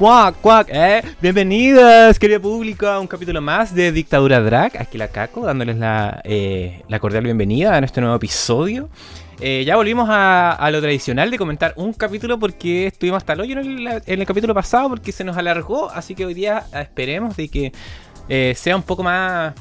cuac, cuac, eh. Bienvenidas, querido público, a un capítulo más de Dictadura Drag. Aquí la Caco, dándoles la, eh, cordial bienvenida a nuestro nuevo episodio. Eh, ya volvimos a, lo tradicional de comentar un capítulo porque estuvimos hasta el hoyo en el, en el capítulo pasado porque se nos alargó, así que hoy día esperemos de que eh, sea un poco más,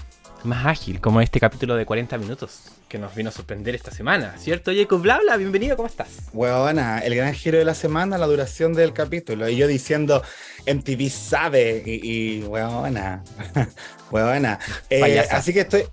más ágil, como este capítulo de 40 minutos que nos vino a sorprender esta semana, ¿cierto? Jacob Blabla, bienvenido, ¿cómo estás? Huevona, el gran giro de la semana, la duración del capítulo. Y yo diciendo, MTV sabe. Y, y huevona, huevona. Eh, así que estoy.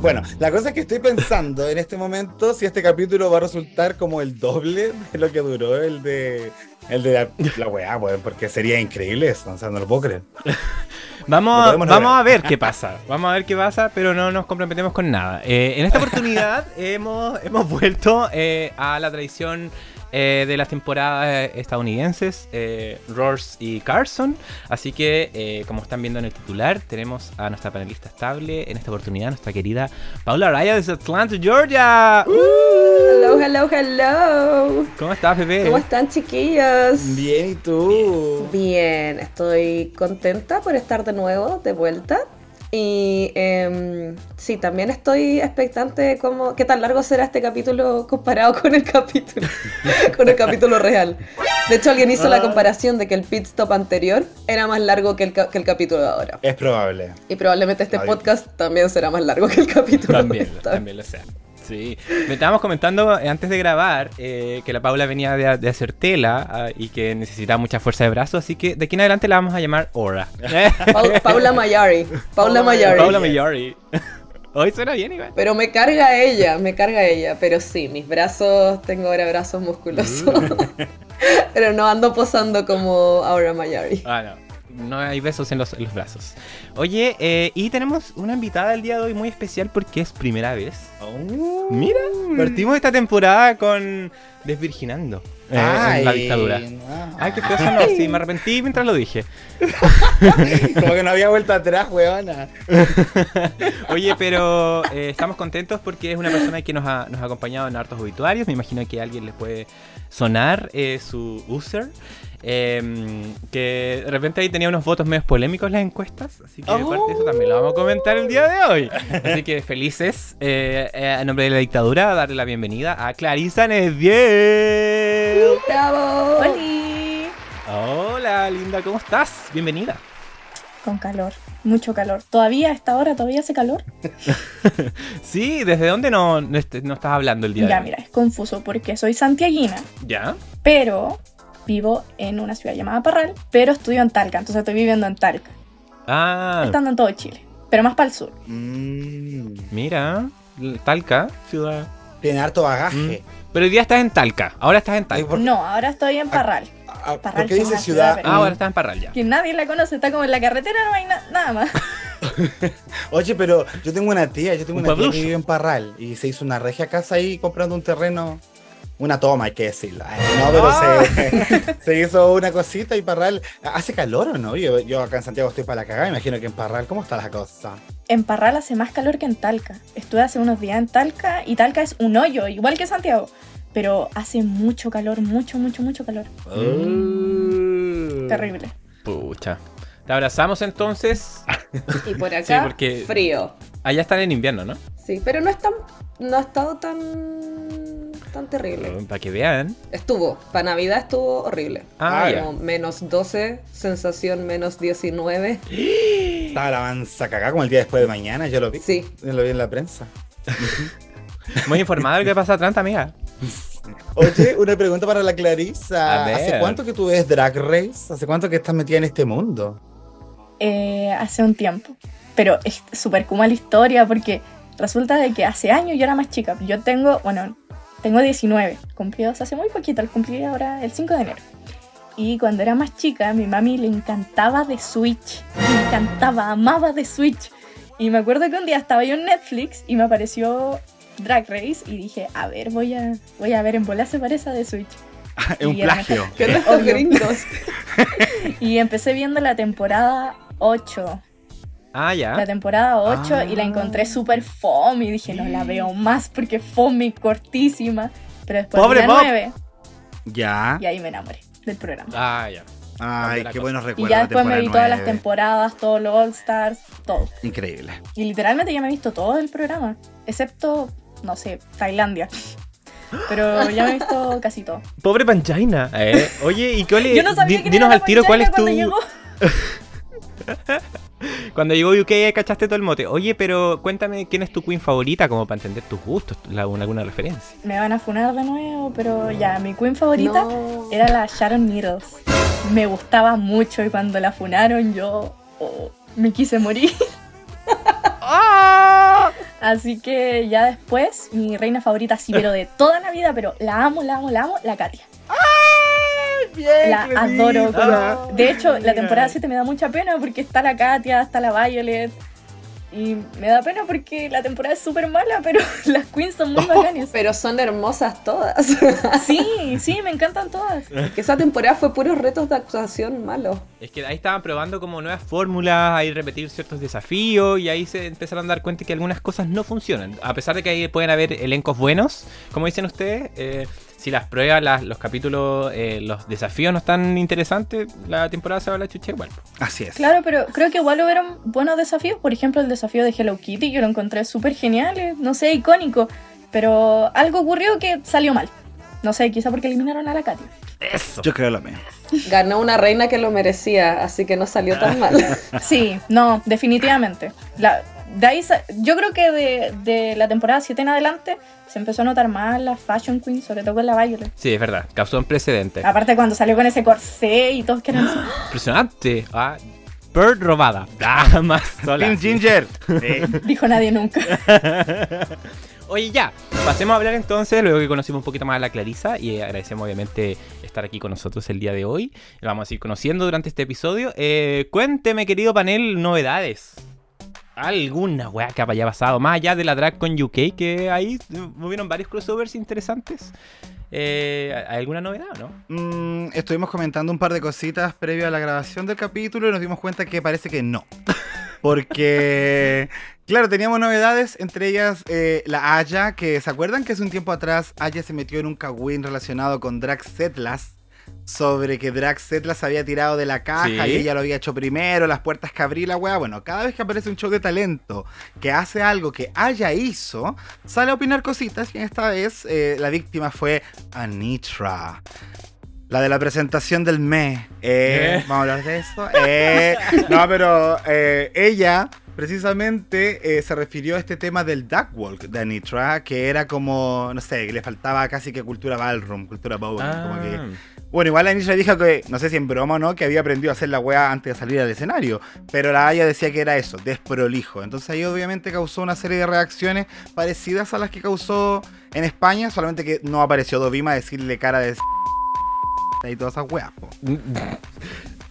Bueno, la cosa es que estoy pensando en este momento si este capítulo va a resultar como el doble de lo que duró el de. El de la, la weá, weón, porque sería increíble eso, o sea, no lo puedo creer. Vamos, vamos lograr. a ver qué pasa. Vamos a ver qué pasa, pero no nos comprometemos con nada. Eh, en esta oportunidad hemos, hemos vuelto eh, a la tradición eh, de las temporadas eh, estadounidenses, eh, Roars y Carson. Así que, eh, como están viendo en el titular, tenemos a nuestra panelista estable, en esta oportunidad, nuestra querida Paula Raya desde Atlanta, Georgia. Hello, hello, hello. ¿Cómo estás, bebé? ¿Cómo están, chiquillos? Bien, ¿y tú? Bien, estoy contenta por estar de nuevo, de vuelta. Y em, sí, también estoy expectante de cómo, qué tan largo será este capítulo comparado con el capítulo, con el capítulo real. De hecho, alguien hizo la Ah. comparación de que el pit stop anterior era más largo que el, que el capítulo de ahora. Es probable. Y probablemente este podcast también será más largo que el capítulo También, de también lo sea. Sí. Me estábamos comentando eh, antes de grabar eh, que la Paula venía de, de hacer tela ah, y que necesitaba mucha fuerza de brazo, así que de aquí en adelante la vamos a llamar Ora. Pau- Paula Mayari. Paula Mayari. Paula Mayari. Hoy suena bien, igual. Pero me carga ella, me carga ella. Pero sí, mis brazos, tengo ahora brazos musculosos. pero no ando posando como Aura Mayari. Ah, no. No hay besos en los, en los brazos. Oye, eh, y tenemos una invitada el día de hoy muy especial porque es primera vez. Oh. Mira, partimos esta temporada con Desvirginando eh, en la dictadura. no. Ay, qué feo sonó. Sí, me arrepentí mientras lo dije. Como que no había vuelta atrás, huevona. Oye, pero eh, estamos contentos porque es una persona que nos ha, nos ha acompañado en hartos obituarios. Me imagino que a alguien les puede sonar eh, su user. Eh, que de repente ahí tenía unos votos medio polémicos las encuestas. Así que de parte de eso también lo vamos a comentar el día de hoy. Así que felices, eh, eh, a nombre de la dictadura, darle la bienvenida a Clarisa Nediel. ¡Bravo! ¡Holi! Hola, linda, ¿cómo estás? Bienvenida. Con calor, mucho calor. Todavía a esta hora todavía hace calor. Sí, ¿desde dónde no, no, est- no estás hablando el día de Ya, hoy? mira, es confuso porque soy santiaguina, ¿Ya? pero vivo en una ciudad llamada Parral, pero estudio en Talca, entonces estoy viviendo en Talca, Ah, estando en todo Chile, pero más para el sur. Mm, mira, Talca, ciudad. tiene harto bagaje. Pero hoy día estás en Talca, ahora estás en Talca. ¿por, No, ahora estoy en Parral, ah, ¿por Parral qué es dice ciudad? ciudad, Ah, ahora estás en Parral ya. que nadie la conoce, está como en la carretera, no hay na- nada más. Oye, pero yo tengo una tía, yo tengo Un una tía que vive en Parral y se hizo una regia casa ahí comprando un terreno. Una toma, hay que decirlo. Ay, No, pero Ah. se, se hizo una cosita y Parral. ¿Hace calor o no? Yo, yo acá en Santiago estoy para la cagada, imagino que en Parral, ¿cómo está la cosa? En Parral hace más calor que en Talca. Estuve hace unos días en Talca y Talca es un hoyo, igual que Santiago. Pero hace mucho calor, mucho, mucho, mucho calor. Mm. Terrible. Pucha. Te abrazamos entonces. Y por acá, Sí, porque- frío. Allá están en invierno, ¿no? Sí, pero no es tan, no ha estado tan, tan terrible. Para que vean. Estuvo, para Navidad estuvo horrible. Ah, ya. Como menos 12, sensación menos 19. Estaba la mansa cagada como el día después de mañana, yo lo vi. Sí, Yo lo vi en la prensa. Muy informada de lo que pasa atrás, amiga. Oye, una pregunta para la Clarisa. ¿Hace cuánto que tú ves Drag Race? ¿Hace cuánto que estás metida en este mundo? Eh, hace un tiempo. Pero es súper kuma la historia porque resulta de que hace años yo era más chica. Yo tengo, bueno, tengo 19, cumplidos hace muy poquito, al cumplir ahora el 5 de enero. Y cuando era más chica, mi mami le encantaba de Switch. Le encantaba, amaba de Switch. Y me acuerdo que un día estaba yo en Netflix y me apareció Drag Race y dije, a ver, voy a, voy a ver en bola se parece a de Switch. es un plagio. ¿Qué gringos? Y empecé viendo la temporada 8. Ah, La ya. temporada 8 y la Ah. encontré súper fome y dije, no la veo más porque fome y cortísima. Pero después Pobre vi la Bob. 9 Ya. y ahí me enamoré del programa. Ah, ya. Ay, la qué cosa. buenos Y recuerdos. ya la después me vi todas las temporadas, todos los All Stars, todo. Increíble. Y literalmente ya me he visto todo el programa, excepto, no sé, Tailandia. Pero ya me he visto casi todo. Pobre Panchaina. Eh. Oye, ¿y cuál es? Yo no sabía dinos al tiro cuál es tu. cuando llegó. UK cachaste todo el mote. Oye, pero cuéntame quién es tu queen favorita, como para entender tus gustos, la- alguna referencia. Me van a funar de nuevo, pero ya, mi queen favorita No. era la Sharon Needles. Me gustaba mucho y cuando la funaron yo oh, me quise morir. Así que ya después, mi reina favorita, sí, pero de toda la vida, pero la amo, la amo, la amo, la Katia. Bien, La adoro. como- De hecho, la temporada 7 me da mucha pena porque está la Katia, está la Violet. Y me da pena porque la temporada es súper mala, pero las queens son muy bacanas. Pero son hermosas todas. Sí, sí, me encantan todas. que esa temporada fue puros retos de actuación malos. Es que ahí estaban probando como nuevas fórmulas, ahí repetir ciertos desafíos y ahí se empezaron a dar cuenta que algunas cosas no funcionan. A pesar de que ahí pueden haber elencos buenos, como dicen ustedes, eh, si las pruebas, las- los capítulos, eh, los desafíos no están interesantes, la temporada se va a la chucha igual. Así es. Claro, pero creo que igual hubieron buenos desafíos. Por ejemplo, el desafío de Hello Kitty, yo lo encontré súper genial, eh, no sé, icónico. Pero algo ocurrió que salió mal. No sé, quizá porque eliminaron a la Katia. Eso. Yo creo lo mismo. Ganó una reina que lo merecía, así que no salió tan mal. Sí, no, definitivamente. La, de ahí yo creo que de, de la temporada 7 en adelante se empezó a notar más la Fashion Queen, sobre todo con la Violet. Sí, es verdad, causó un precedente. Aparte cuando salió con ese corsé y todos que eran así, Impresionante. Ah, Bird robada. Ah, más sola. Team Ginger. Sí. dijo nadie nunca. Oye, ya, pasemos a hablar entonces, luego que conocimos un poquito más a la Clarisa y agradecemos obviamente estar aquí con nosotros el día de hoy. La vamos a ir conociendo durante este episodio. Eh, cuénteme, querido panel, novedades. ¿Alguna weá que haya pasado? Más allá de la drag con UK, que ahí hubieron varios crossovers interesantes. Eh, ¿Hay alguna novedad o no? Mm, estuvimos comentando un par de cositas previo a la grabación del capítulo y nos dimos cuenta que parece que no. Porque, claro, teníamos novedades, entre ellas eh, la Aya, que se acuerdan que hace un tiempo atrás Aya se metió en un cagüín relacionado con Drax Zetlas. Sobre que Drax Zetlas había tirado de la caja Sí. y ella lo había hecho primero, las puertas que abrí la weá. Bueno, cada vez que aparece un show de talento que hace algo que Aya hizo, sale a opinar cositas y esta vez eh, la víctima fue Anitra. La de la presentación del ME. Eh, ¿Eh? Vamos a hablar de eso. Eh, no, pero ella precisamente se refirió a este tema del Duckwalk de Anitra, que era como, no sé, que le faltaba casi que cultura ballroom, cultura bowl. Como que, Ah. Bueno, igual la Anitra dijo que, no sé si en broma o no, que había aprendido a hacer la wea antes de salir al escenario. Pero la Aya decía que era eso, desprolijo. Entonces ahí obviamente causó una serie de reacciones parecidas a las que causó en España, solamente que no apareció Dovima a decirle cara de y todas esas weas, po.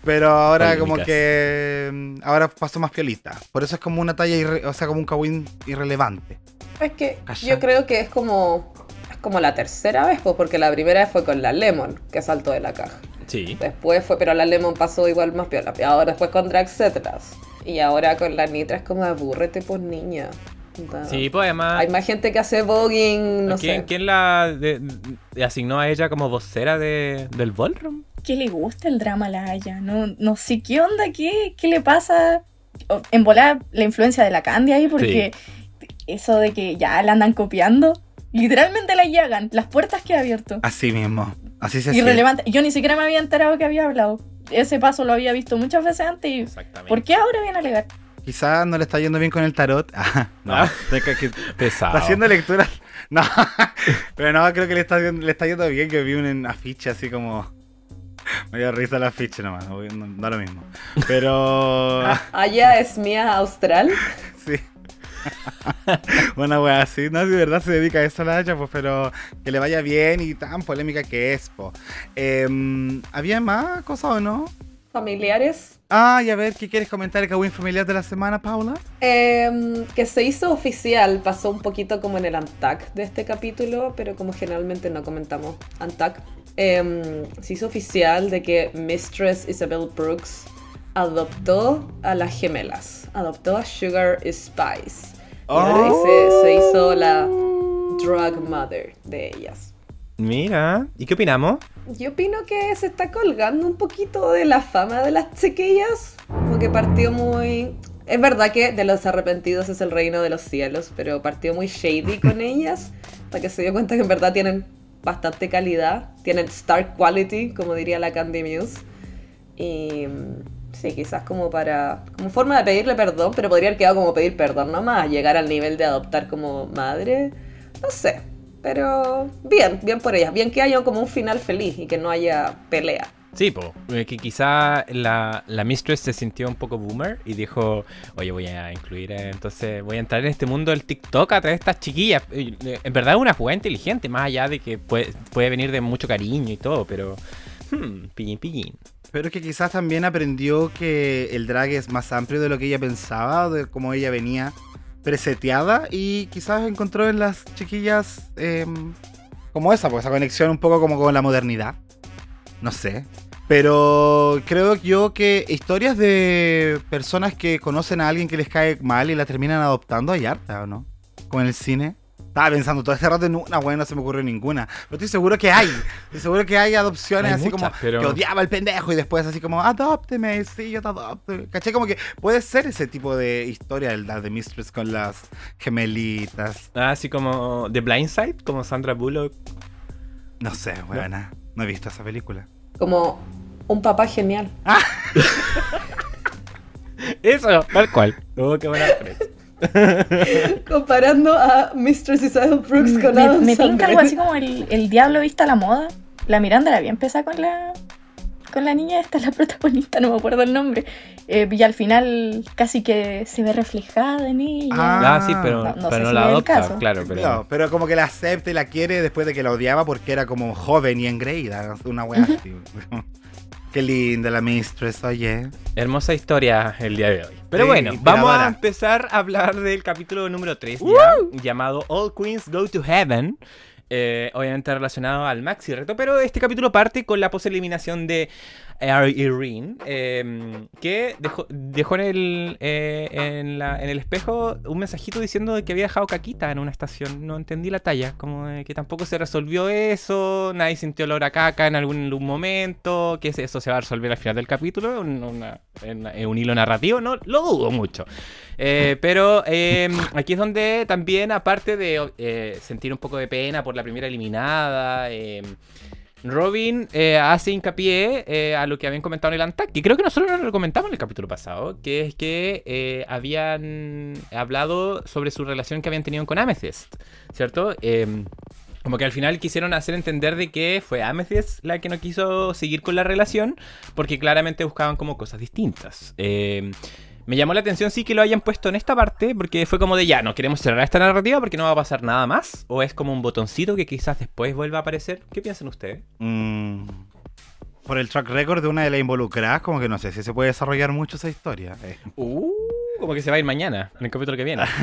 Pero ahora como que mm, ahora pasó más piolita. Por eso es como una talla, irre- o sea, como un kawin irrelevante. Es que Calla. yo creo que es como, como la tercera vez, pues, porque la primera vez fue con la Lemon, que saltó de la caja. Sí. Después fue, pero la Lemon pasó igual más piola. Y ahora después con Drax Zetlas. Y ahora con la Nitra es como aburrete, pues niña. Sí, pues además. Hay más gente que hace voguing, no ¿quién, sé. quién la de- de- asignó a ella como vocera de, del ballroom? ¿Qué le gusta el drama a la Aya? No, no sé qué onda, qué, qué le pasa. En volar la influencia de la Candy ahí, porque eso de que ya la andan copiando, literalmente la llegan, las puertas que ha abierto. Así mismo. Así se. Irrelevante. Yo ni siquiera me había enterado que había hablado. Ese paso lo había visto muchas veces antes y Exactamente. ¿por qué ahora viene a alegar? Quizás no le está yendo bien con el tarot. Ah, no. Ah. Que- Pesado. Está haciendo lecturas. No, pero no, creo que le está, le está yendo bien. Que vi un afiche así como. Me dio risa el afiche nomás. No, no, da lo mismo. Pero. Aya es mía austral. Una wea así, no, si de verdad se dedica a eso la Haya, pues, pero que le vaya bien y tan polémica que es, po. Em, ¿Había más cosas o no? familiares. Ah, y a ver, ¿qué quieres comentar el Kawin familiar de la semana, Paula? Em, que se hizo oficial, pasó un poquito como en el Antac de este capítulo, pero como generalmente no comentamos Antac, em, se hizo oficial de que Mistress Isabel Brooks adoptó a las gemelas, adoptó a Sugar Spice. Y se, se hizo la drug mother de ellas. Mira, ¿y qué opinamos? Yo opino que se está colgando un poquito de la fama de las chiquillas. Como que partió muy. Es verdad que de los arrepentidos es el reino de los cielos, pero partió muy shady con ellas. Hasta que se dio cuenta que en verdad tienen bastante calidad. Tienen star quality, como diría la Candy Muse. Y. Sí, quizás como para. como forma de pedirle perdón, pero podría haber quedado como pedir perdón nomás. Llegar al nivel de adoptar como madre. No sé. Pero bien, bien por ellas. Bien que haya como un final feliz y que no haya pelea. Sí, po, eh, que quizá la, la Mistress se sintió un poco boomer y dijo, oye, voy a incluir, eh, entonces voy a entrar en este mundo del TikTok a través de estas chiquillas. Eh, En verdad es una jugada inteligente, más allá de que puede, puede venir de mucho cariño y todo, pero... Hmm, pillín, pillín. Pero que quizás también aprendió que el drag es más amplio de lo que ella pensaba, de cómo ella venía preseteada y quizás encontró en las chiquillas em, como esa, pues esa conexión un poco como con la modernidad. No sé. Pero creo yo que historias de personas que conocen a alguien que les cae mal y la terminan adoptando hay harta, ¿o no? Con el cine. Estaba pensando todo este rato en una, bueno, no se me ocurre ninguna. Pero estoy seguro que hay. Estoy seguro que hay adopciones Hay así muchas, como pero- que odiaba al pendejo y después así como, adópteme, sí, yo te adopto. ¿Caché? Como que puede ser ese tipo de historia, el de Mistress con las gemelitas. Ah, Así como The Blind Side, como Sandra Bullock. No sé, buena. No he visto esa película. Como un papá genial. Eso, tal cual. Oh, qué buena. Comparando a Mistress Isabel Brooks con Me, Adam me Sandler. algo así como el, el diablo vista a la moda. La Miranda la había empezado con la con la niña esta, la protagonista, no me acuerdo el nombre. Eh, y al final casi que se ve reflejada en ella. Ah, Ah, sí, pero no- no pero sé no si la es el adopta, caso. claro, pero... No, pero como que la acepta y la quiere después de que la odiaba porque era como joven y engreída. Una wea así. Qué linda la Mistress, oye. Hermosa historia el día de hoy. Pero Sí, bueno, vamos a empezar a hablar del capítulo número 3 ya, llamado All Queens Go to Heaven. Eh, obviamente relacionado al maxi reto, pero este capítulo parte con la poseliminación de Irene, eh, que dejó, dejó en, el, eh, en, el espejo un mensajito diciendo que había dejado caquita en una estación. No entendí la talla, como de que tampoco se resolvió eso, nadie sintió olor a caca en algún, momento, que eso se va a resolver al final del capítulo, en- un hilo narrativo, no lo dudo mucho. Eh, pero eh, aquí es donde también, aparte de sentir un poco de pena por la primera eliminada, eh, Robin eh, hace hincapié eh, a lo que habían comentado en el Antac, que creo que nosotros no lo comentamos en el capítulo pasado, que es que eh, habían hablado sobre su relación que habían tenido con Amethyst, ¿cierto? Em, como que al final quisieron hacer entender de que fue Amethyst la que no quiso seguir con la relación, porque claramente buscaban como cosas distintas. Em, me llamó la atención sí que lo hayan puesto en esta parte, porque fue como de ya, no queremos cerrar esta narrativa porque no va a pasar nada más. O es como un botoncito que quizás después vuelva a aparecer. ¿Qué piensan ustedes? Mm, por el track record de una de las involucradas, como que no sé si se puede desarrollar mucho esa historia. Eh, Uh, como que se va a ir mañana, en el capítulo que viene.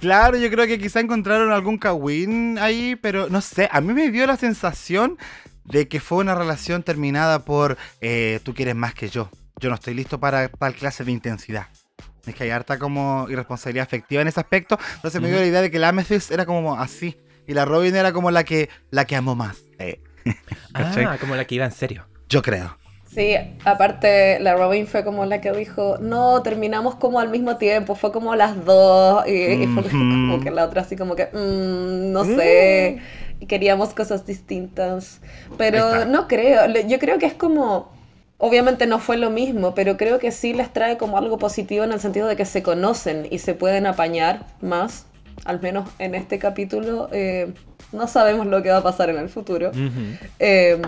Claro, yo creo que quizá encontraron algún kawin ahí, pero no sé, a mí me dio la sensación de que fue una relación terminada por eh, tú quieres más que yo. Yo no estoy listo para tal clase de intensidad. Es que hay harta como irresponsabilidad afectiva en ese aspecto. Entonces me dio la idea de que la Amethyst era como así. Y la Robin era como la que, la que amó más. Eh, ah, como la que iba en serio. Yo creo. Sí, aparte la Robin fue como la que dijo, no, terminamos como al mismo tiempo, fue como las dos, y, y fue como que la otra así como que, "Mm, no sé, y queríamos cosas distintas, pero no creo, yo creo que es como, obviamente no fue lo mismo, pero creo que sí les trae como algo positivo en el sentido de que se conocen y se pueden apañar más, al menos en este capítulo, eh, no sabemos lo que va a pasar en el futuro. Eh,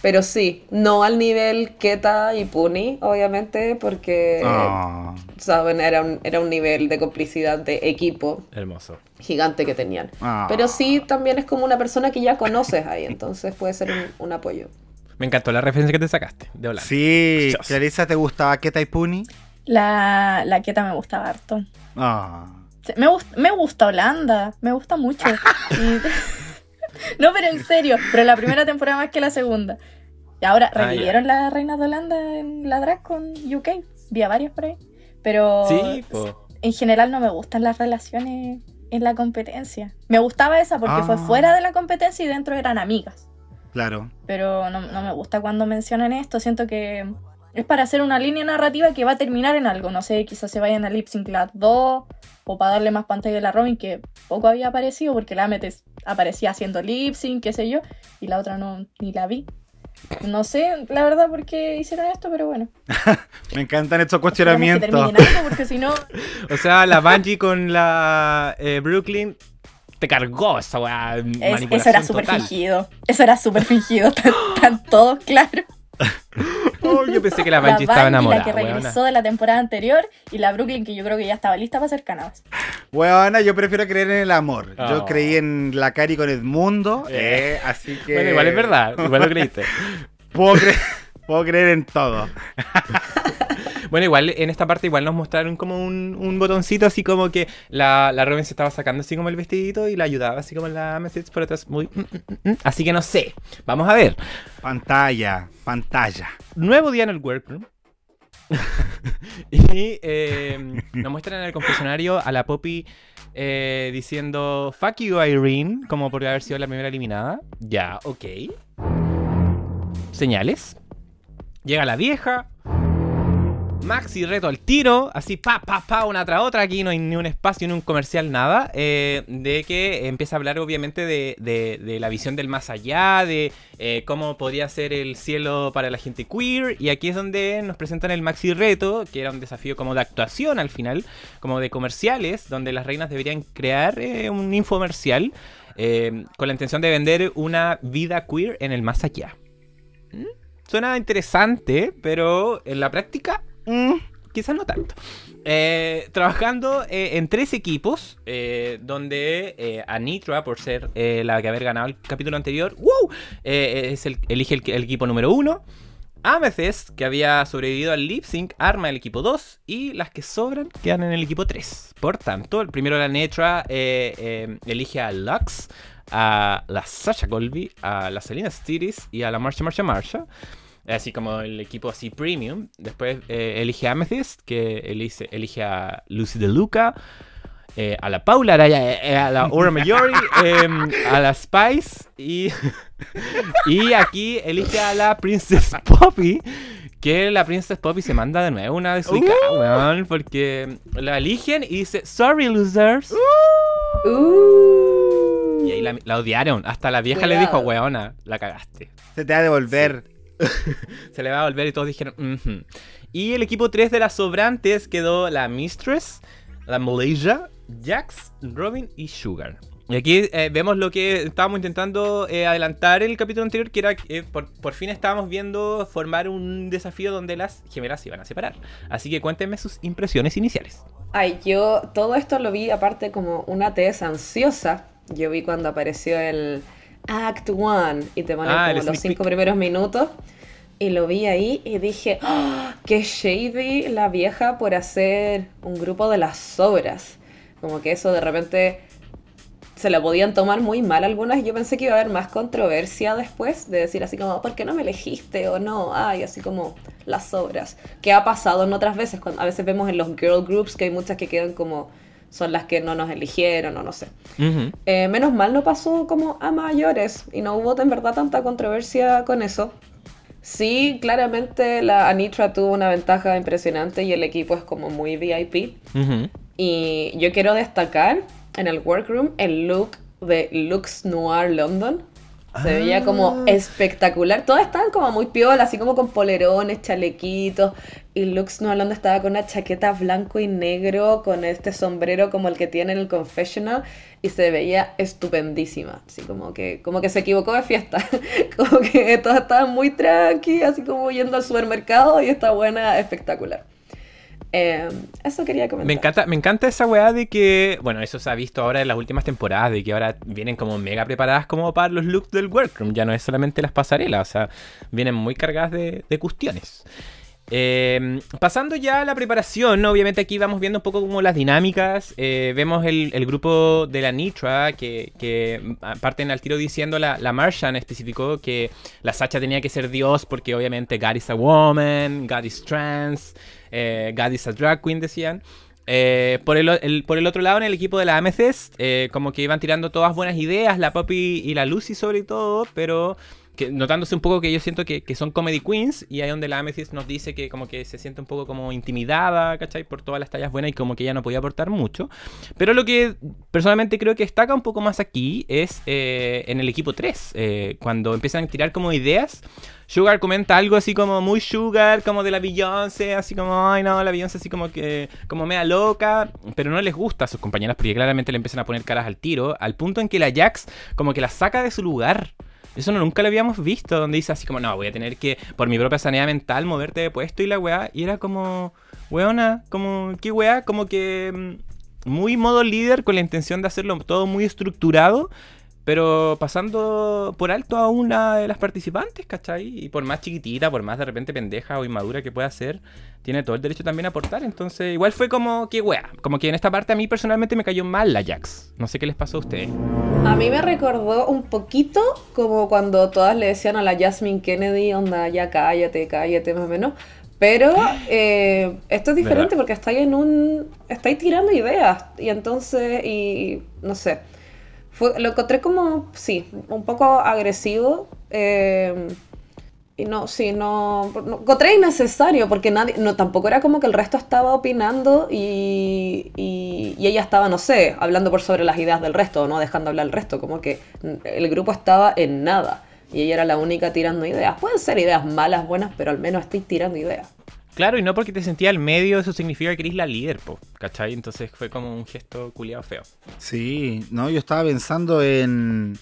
pero sí, no al nivel Keta y Puni, obviamente, porque, Ah. saben, era un, era un nivel de complicidad de equipo Hermoso. gigante que tenían. Ah. Pero sí, también es como una persona que ya conoces ahí, entonces puede ser un, un apoyo. Me encantó la referencia que te sacaste de Holanda. Sí, Dios. Clarisa, ¿te gustaba Keta y Puni? La, la Keta me gustaba harto. Ah. Sí, Me, gust- me gusta Holanda, me gusta mucho. Y- no, pero en serio, pero la primera temporada más que la segunda. Y ahora Ah, revivieron las reinas de Holanda en la drag con UK. Vi a varias por ahí. Pero Sí, po. en general no me gustan las relaciones en la competencia. Me gustaba esa porque Ah. fue fuera de la competencia y dentro eran amigas. Claro. Pero no, no me gusta cuando mencionan esto. Siento que es para hacer una línea narrativa que va a terminar en algo. No sé, quizás se vayan a Lip Sync Lab 2 o para darle más pantalla a la Robin, que poco había aparecido porque la Amethyst aparecía haciendo lip sync, qué sé yo, y la otra no, ni la vi. No sé, la verdad, por qué hicieron esto, pero bueno. Me encantan estos que cuestionamientos. en algo, porque si no, O sea, la Bungie con la eh, Brooklyn te cargó esa weá. es- eso era súper fingido. Eso era súper fingido, están, están todos claros. Oh, yo pensé que la Bungie estaba enamorada. la que weona. regresó de la temporada anterior, y la Brooklyn, que yo creo que ya estaba lista para ser cannabis. Weona, yo prefiero creer en el amor. Yo Oh. creí en la Cari con Edmundo, Eh. eh, así que... Bueno, igual es verdad, igual lo creíste. Puedo, cre- puedo creer en todo. Bueno, igual en esta parte igual nos mostraron como un, un botoncito así como que la, la Robin se estaba sacando así como el vestidito y la ayudaba así como la Amethyst por atrás. Muy, mm, mm, mm. Así que no sé. Vamos a ver. Pantalla, pantalla. Nuevo día en el workroom. y eh, nos muestran en el confesionario a la Poppy eh, diciendo Fuck you, Irene, como por haber sido la primera eliminada. Ya, ok. Señales. Llega la vieja. Maxi reto al tiro, así pa, pa, pa, una tras otra. Aquí no hay ni un espacio, ni un comercial, nada. eh, de que empieza a hablar, obviamente, de, la visión del más allá, de eh, cómo podría ser el cielo para la gente queer. Y aquí es donde nos presentan el Maxi reto, que era un desafío como de actuación al final, como de comerciales, donde las reinas deberían crear eh, un infomercial con la intención de vender una vida queer en el más allá. ¿Mm? Suena interesante, pero en la práctica Mm, quizás no tanto. Eh, trabajando eh, en tres equipos, eh, donde Anitra, por ser la que haber ganado el capítulo anterior, ¡wow! Es el, elige el, equipo número uno. Amethyst, que había sobrevivido al lip sync, arma el equipo 2 y las que sobran quedan en el equipo 3. Por tanto, el primero la Netra elige a Lux, a la Sasha Colby, a la Selena Stiris y a la Marsha Marsha Marsha. Así como el equipo así premium. Después eh, elige a Amethyst, que elige, elige a Lucy De Luca, eh, a la Paula Araya, eh, a la Aura Mayori, em, a la Spice y, y aquí elige a la Princess Poppy. Que la Princess Poppy se manda de nuevo una de su weón, porque la eligen y dice, sorry losers. Uh. Y ahí la, la odiaron. Hasta la vieja le dijo, weona, la cagaste. Se te va a devolver. Se le va a volver y todos dijeron. Y el equipo 3 de las sobrantes quedó la Mistress, la Malaysia, Jax, Robin y Sugar. Y aquí eh, vemos lo que estábamos intentando eh, adelantar en el capítulo anterior, que era que por, por fin estábamos viendo formar un desafío donde las gemelas se iban a separar. Así que cuéntenme sus impresiones iniciales. Ay, yo todo esto lo vi aparte como una tez ansiosa. Yo vi cuando apareció el Act One y te ponen Ah, como los cinco primeros minutos. Y lo vi ahí y dije, ¡Ah! qué shady la vieja por hacer un grupo de las sobras. Como que eso de repente se la podían tomar muy mal algunas. y Yo pensé que iba a haber más controversia después de decir así como, ¿por qué no me elegiste o no? Ay, así como las sobras. Que ha pasado en otras veces. Cuando, a veces vemos en los girl groups que hay muchas que quedan como son las que no nos eligieron o no sé. Eh, menos mal no pasó como a mayores y no hubo en verdad tanta controversia con eso. Sí, claramente la Anitra tuvo una ventaja impresionante y el equipo es como muy VIP. Y yo quiero destacar en el workroom el look de Lux Noir London. Se veía como espectacular. Todas estaban como muy piola, así como con polerones, chalequitos. Y Lux Noir London estaba con una chaqueta blanco y negro, con este sombrero como el que tiene en el confessional. Y se veía estupendísima. Así como que, como que se equivocó de fiesta. como que todas estaban muy tranqui, así como yendo al supermercado. Y esta buena espectacular. Eh, eso quería comentar. Me encanta, me encanta esa weá de que, bueno, eso se ha visto ahora en las últimas temporadas, de que ahora vienen como mega preparadas como para los looks del workroom, ya no es solamente las pasarelas, o sea, vienen muy cargadas de, cuestiones. Eh, pasando ya a la preparación, obviamente aquí vamos viendo un poco como las dinámicas. Eh, vemos el, grupo de la Nitra que, que parten al tiro diciendo la, la Martian especificó que la Sacha tenía que ser Dios porque obviamente God is a woman, God is trans, eh, God is a drag queen, decían. Eh, por, el, por el otro lado, en el equipo de la Amethyst, eh, como que iban tirando todas buenas ideas, la Poppy y la Lucy sobre todo, pero notándose un poco que yo siento que, que, son comedy queens y ahí donde la Amethyst nos dice que como que se siente un poco como intimidada, ¿cachai? Por todas las tallas buenas y como que ella no podía aportar mucho. Pero lo que personalmente creo que destaca un poco más aquí es eh, en el equipo 3, eh, cuando empiezan a tirar como ideas. Sugar comenta algo así como muy Sugar, como de la Beyoncé, así como, ay no, la Beyoncé así como que, como mea loca, pero no les gusta a sus compañeras porque claramente le empiezan a poner caras al tiro, al punto en que la Jax como que la saca de su lugar. Eso no, nunca lo habíamos visto, donde dice así como, no, voy a tener que, por mi propia sanidad mental, moverte de puesto y la weá. Y era como, weona, como, ¿qué weá? Como que muy modo líder con la intención de hacerlo todo muy estructurado, pero pasando por alto a una de las participantes, ¿cachai? Y por más chiquitita, por más de repente pendeja o inmadura que pueda ser, tiene todo el derecho también a aportar. Entonces, igual fue como que wea. Como que en esta parte a mí personalmente me cayó mal la Jax. No sé qué les pasó a ustedes. A mí me recordó un poquito como cuando todas le decían a la Jasmine Kennedy, onda, ya cállate, cállate, más o menos. Pero eh, esto es diferente ¿verdad? porque estáis en un. estáis tirando ideas. Y entonces, y no sé. Lo encontré como, sí, un poco agresivo. Eh, y no, sí, no, encontré innecesario porque nadie, no, tampoco era como que el resto estaba opinando y, y, y, ella estaba, no sé, hablando por sobre las ideas del resto, no dejando hablar el resto, como que el grupo estaba en nada y ella era la única tirando ideas. Pueden ser ideas malas, buenas, pero al menos estoy tirando ideas. Claro, y no porque te sentía al medio, eso significa que eres la líder, po, ¿cachai? Entonces fue como un gesto culiado feo. Sí, no, yo estaba pensando en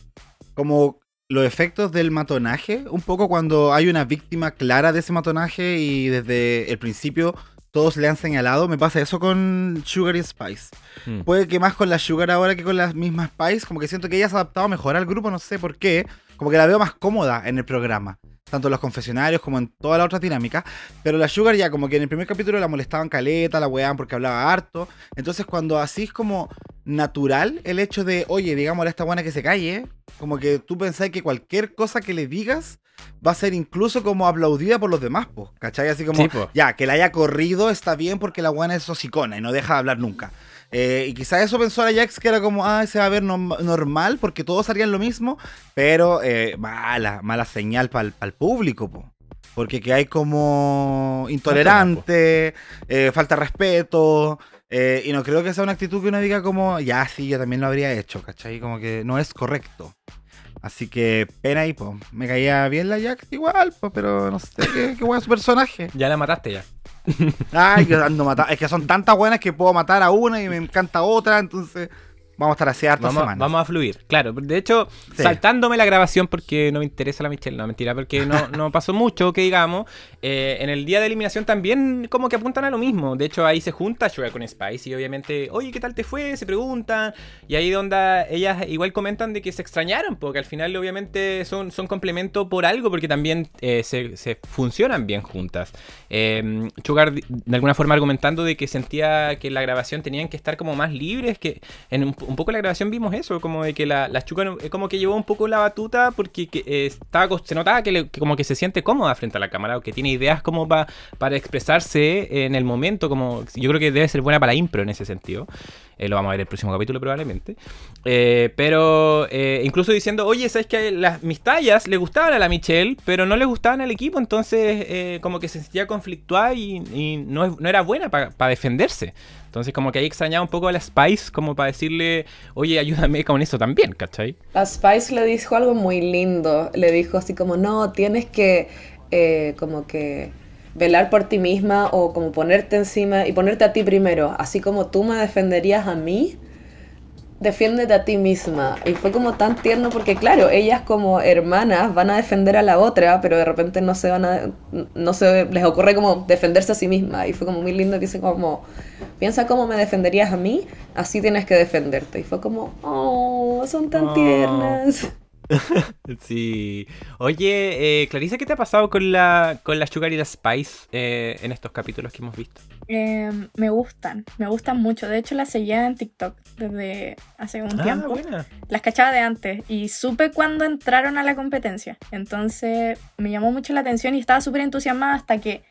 como los efectos del matonaje, un poco cuando hay una víctima clara de ese matonaje y desde el principio todos le han señalado, me pasa eso con Sugar y Spice. Mm. Puede que más con la Sugar ahora que con la misma Spice, como que siento que ella se ha adaptado mejor al grupo, no sé por qué, como que la veo más cómoda en el programa tanto en los confesionarios como en todas las otras dinámicas. Pero la Sugar ya como que en el primer capítulo la molestaban caleta, la weaban porque hablaba harto. Entonces cuando así es como natural el hecho de, oye, digámosle a esta buena que se calle, como que tú pensás que cualquier cosa que le digas va a ser incluso como aplaudida por los demás, pues, ¿cachai? Así como, sí, ya, que la haya corrido está bien porque la buena es hocicona y no deja de hablar nunca. Eh, y quizá eso pensó la Jax que era como, ah, se va a ver no, normal porque todos harían lo mismo, pero eh, mala, mala señal para el público, po. porque que hay como intolerante, eh, falta respeto, eh, y no creo que sea una actitud que uno diga como, ya sí, yo también lo habría hecho, ¿cachai? Como que no es correcto. Así que pena ahí, pues. Me caía bien la Jax igual, pues, pero no sé qué, qué bueno su personaje. Ya la mataste ya. Ay, yo ando matar. Es que son tantas buenas que puedo matar a una y me encanta otra, entonces vamos a estar así hartas vamos, semanas. Vamos a fluir, claro. De hecho, sí. saltándome la grabación porque no me interesa la Michelle, no, mentira, porque no, no pasó mucho, que digamos. Eh, en el día de eliminación también como que apuntan a lo mismo. De hecho, ahí se junta Sugar con Spice y obviamente, oye, ¿qué tal te fue? Se preguntan. Y ahí donde ellas igual comentan de que se extrañaron, porque al final obviamente son, son complemento por algo, porque también eh, se, se, funcionan bien juntas. Eh, Sugar de alguna forma argumentando de que sentía que la grabación tenían que estar como más libres, que en un, un poco la grabación vimos eso, como de que la, la Chuca como que llevó un poco la batuta porque que, eh, estaba, se notaba que, como que se siente cómoda frente a la cámara o que tiene ideas como pa, para expresarse en el momento, como yo creo que debe ser buena para impro en ese sentido. Eh, lo vamos a ver el próximo capítulo probablemente. Eh, pero eh, incluso diciendo, oye, ¿sabes que las, mis tallas le gustaban a la Michelle, pero no le gustaban al equipo? Entonces como que se sentía conflictuada y, no, era buena para pa defenderse. Entonces como que ahí extrañaba un poco a la Spice como para decirle, oye, ayúdame con eso también, ¿cachai? La Spice le dijo algo muy lindo. Le dijo así como, no, tienes que como que velar por ti misma o como ponerte encima y ponerte a ti primero, así como tú me defenderías a mí, defiéndete a ti misma. Y fue como tan tierno porque, claro, ellas como hermanas van a defender a la otra, pero de repente no se van a, no se les ocurre como defenderse a sí misma. Y fue como muy lindo que dice como, piensa cómo me defenderías a mí, así tienes que defenderte. Y fue como, oh, son tan Oh. tiernas. Sí. Oye, eh, Clarisa, ¿qué te ha pasado con la, con la Sugar y la Spice eh, en estos capítulos que hemos visto? Eh, me gustan, me gustan mucho. De hecho, las seguía en TikTok desde hace un tiempo. Ah, buena. Las cachaba de antes y supe cuando entraron a la competencia. Entonces me llamó mucho la atención y estaba súper entusiasmada hasta que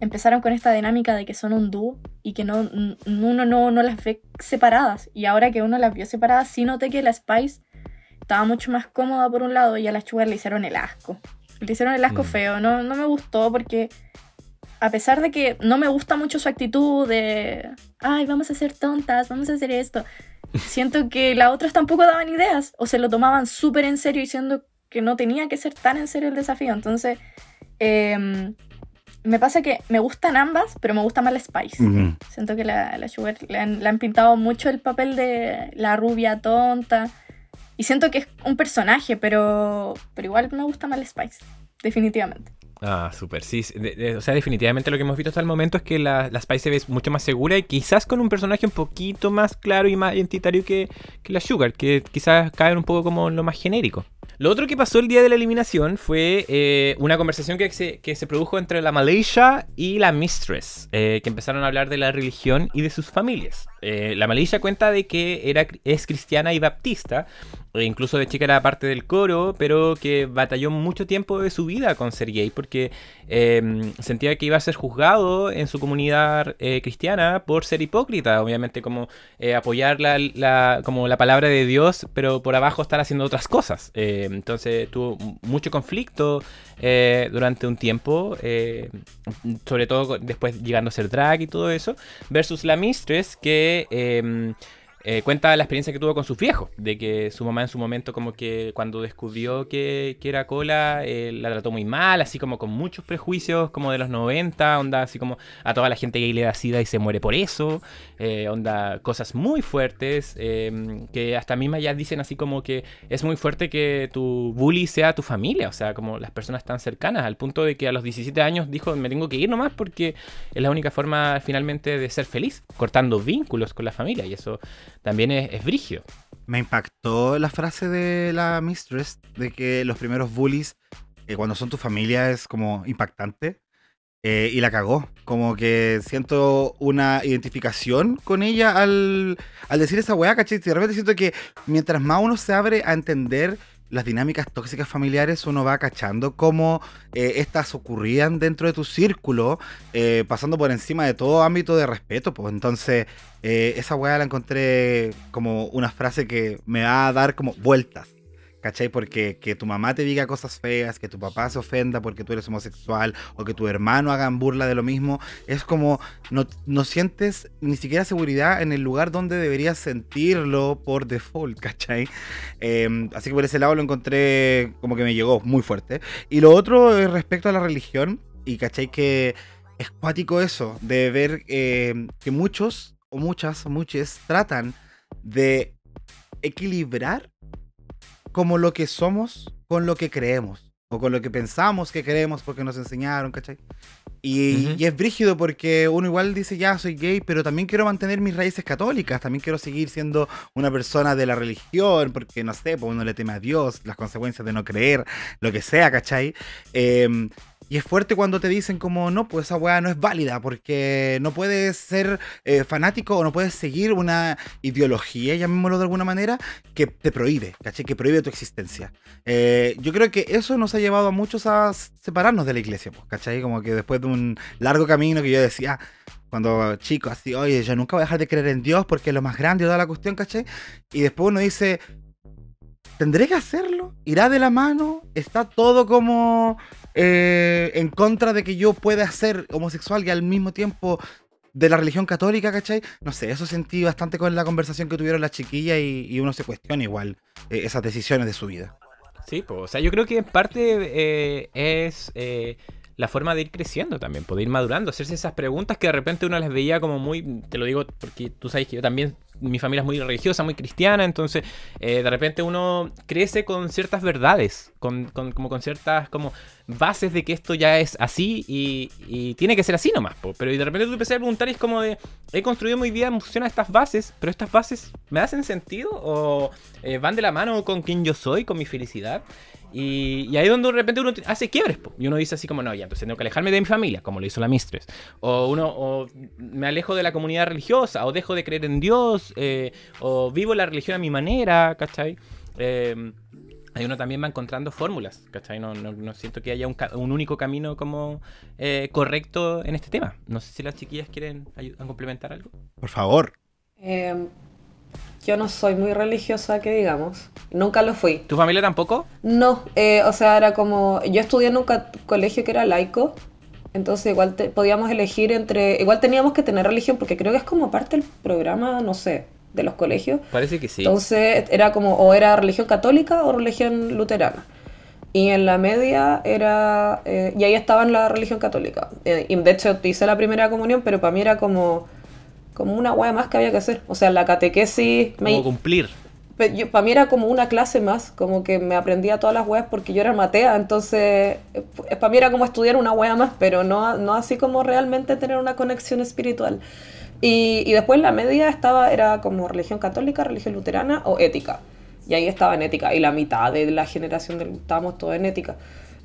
empezaron con esta dinámica de que son un dúo y que no, uno no, no las ve separadas. Y ahora que uno las vio separadas, sí noté que la Spice estaba mucho más cómoda por un lado y a la Sugar le hicieron el asco. Le hicieron el asco Mm. feo. No, no me gustó porque a pesar de que no me gusta mucho su actitud de, ay, vamos a ser tontas, vamos a hacer esto, siento que las otras tampoco daban ideas o se lo tomaban súper en serio diciendo que no tenía que ser tan en serio el desafío. Entonces, em, me pasa que me gustan ambas, pero me gusta más la Spice. Siento que la, la Sugar le han, le han pintado mucho el papel de la rubia tonta. Y siento que es un personaje, pero, pero igual me gusta más Spice. Definitivamente. Ah, súper, sí. de- de- o sea, definitivamente lo que hemos visto hasta el momento es que la, la Spice se ve mucho más segura y quizás con un personaje un poquito más claro y más identitario que, que la Sugar, que quizás caen un poco como lo más genérico. Lo otro que pasó el día de la eliminación fue eh, una conversación que se, que se produjo entre la Malaysia y la Mistress, eh, que empezaron a hablar de la religión y de sus familias. Eh, la Malaysia cuenta de que era, es cristiana y baptista, e incluso de chica era parte del coro, pero que batalló mucho tiempo de su vida con ser gay porque eh, sentía que iba a ser juzgado en su comunidad eh, cristiana por ser hipócrita, obviamente como eh, apoyar la, la- como la palabra de Dios, pero por abajo estar haciendo otras cosas. Entonces tuvo mucho conflicto eh, durante un tiempo, eh, sobre todo después llegando a ser drag y todo eso, versus la Mistress que... eh, cuenta la experiencia que tuvo con sus viejos, de que su mamá en su momento como que cuando descubrió que, que era cola, eh, la trató muy mal, así como con muchos prejuicios como de los 90, onda así como a toda la gente gay le da sida y se muere por eso, eh, onda cosas muy fuertes, eh, que hasta mismas ya dicen así como que es muy fuerte que tu bully sea tu familia, o sea, como las personas tan cercanas, al punto de que a los 17 años dijo me tengo que ir nomás porque es la única forma finalmente de ser feliz, cortando vínculos con la familia y eso también es, es brigio. Me impactó la frase de la Mistress de que los primeros bullies, eh, cuando son tu familia, es como impactante. eh, y la cagó. Como que siento una identificación con ella al, al decir esa weá, ¿cachai? De repente siento que mientras más uno se abre a entender las dinámicas tóxicas familiares, uno va cachando cómo eh, estas ocurrían dentro de tu círculo, eh, pasando por encima de todo ámbito de respeto. Pues entonces, eh, esa weá la encontré como una frase que me va a dar como vueltas. ¿Cachai? Porque que tu mamá te diga cosas feas, que tu papá se ofenda porque tú eres homosexual, o que tu hermano hagan burla de lo mismo, es como no, no sientes ni siquiera seguridad en el lugar donde deberías sentirlo por default, ¿cachai? Eh, así que por ese lado lo encontré como que me llegó muy fuerte. Y lo otro es respecto a la religión, y ¿cachai? Que es cuático eso, de ver eh, que muchos, o muchas, o muchos, tratan de equilibrar como lo que somos con lo que creemos. O con lo que pensamos que creemos porque nos enseñaron, ¿cachai? Y, Ujú. y es brígido porque uno igual dice, ya soy gay, pero también quiero mantener mis raíces católicas, también quiero seguir siendo una persona de la religión, porque no sé, pues uno le teme a Dios, las consecuencias de no creer, lo que sea, ¿cachai? Em, y es fuerte cuando te dicen como, no, pues esa weá no es válida, porque no puedes ser eh, fanático o no puedes seguir una ideología, llamémoslo de alguna manera, que te prohíbe, ¿cachai? Que prohíbe tu existencia. Eh, yo creo que eso nos ha llevado a muchos a separarnos de la iglesia, pues, ¿cachai? Como que después de un largo camino que yo decía, cuando chico, así, oye, yo nunca voy a dejar de creer en Dios porque es lo más grande de toda la cuestión, ¿cachai? Y después uno dice, ¿tendré que hacerlo? ¿Irá de la mano? ¿Está todo como eh, en contra de que yo pueda ser homosexual y al mismo tiempo de la religión católica, ¿cachai? No sé, eso sentí bastante con la conversación que tuvieron las chiquillas y, uno se cuestiona igual eh, esas decisiones de su vida. Sí, pues, o sea, yo creo que en parte eh, es eh, la forma de ir creciendo también, poder ir madurando, hacerse esas preguntas que de repente uno las veía como muy, te lo digo porque tú sabes que yo también, mi familia es muy religiosa, muy cristiana, entonces eh, de repente uno crece con ciertas verdades, con, como con ciertas como bases de que esto ya es así y, tiene que ser así nomás, pero de repente tú empecé a preguntar y es como de, he construido mi vida en estas bases, pero estas bases me hacen sentido o eh, van de la mano con quien yo soy, con mi felicidad. Y, y ahí es donde de repente uno hace quiebres, po. y uno dice así como, no, ya, entonces tengo que alejarme de mi familia, como lo hizo la Mistress. O uno, o me alejo de la comunidad religiosa, o dejo de creer en Dios, eh, o vivo la religión a mi manera, ¿cachai? Eh, ahí uno también va encontrando fórmulas, ¿cachai? No, no, no siento que haya un, único camino como eh, correcto en este tema. No sé si las chiquillas quieren complementar algo. Por favor. Yo no soy muy religiosa, que digamos. Nunca lo fui. ¿Tu familia tampoco? No, eh, o sea, era como. Yo estudié en un colegio que era laico. Entonces, igual te- podíamos elegir entre. Igual teníamos que tener religión, porque creo que es como parte del programa, no sé, de los colegios. Parece que sí. Entonces, era como. O era religión católica o religión luterana. Y en la media era. eh, y ahí estaba en la religión católica. Eh, y de hecho, hice la primera comunión, pero para mí era como. Como una hueá más que había que hacer. O sea, la catequesis. me- Como cumplir. para mí era como una clase más, como que me aprendía todas las weas porque yo era matea, entonces para mí era como estudiar una wea más, pero no, no así como realmente tener una conexión espiritual. Y, y después la media estaba, era como religión católica, religión luterana o ética. Y ahí estaba en ética, y la mitad de la generación del, estábamos todos en ética.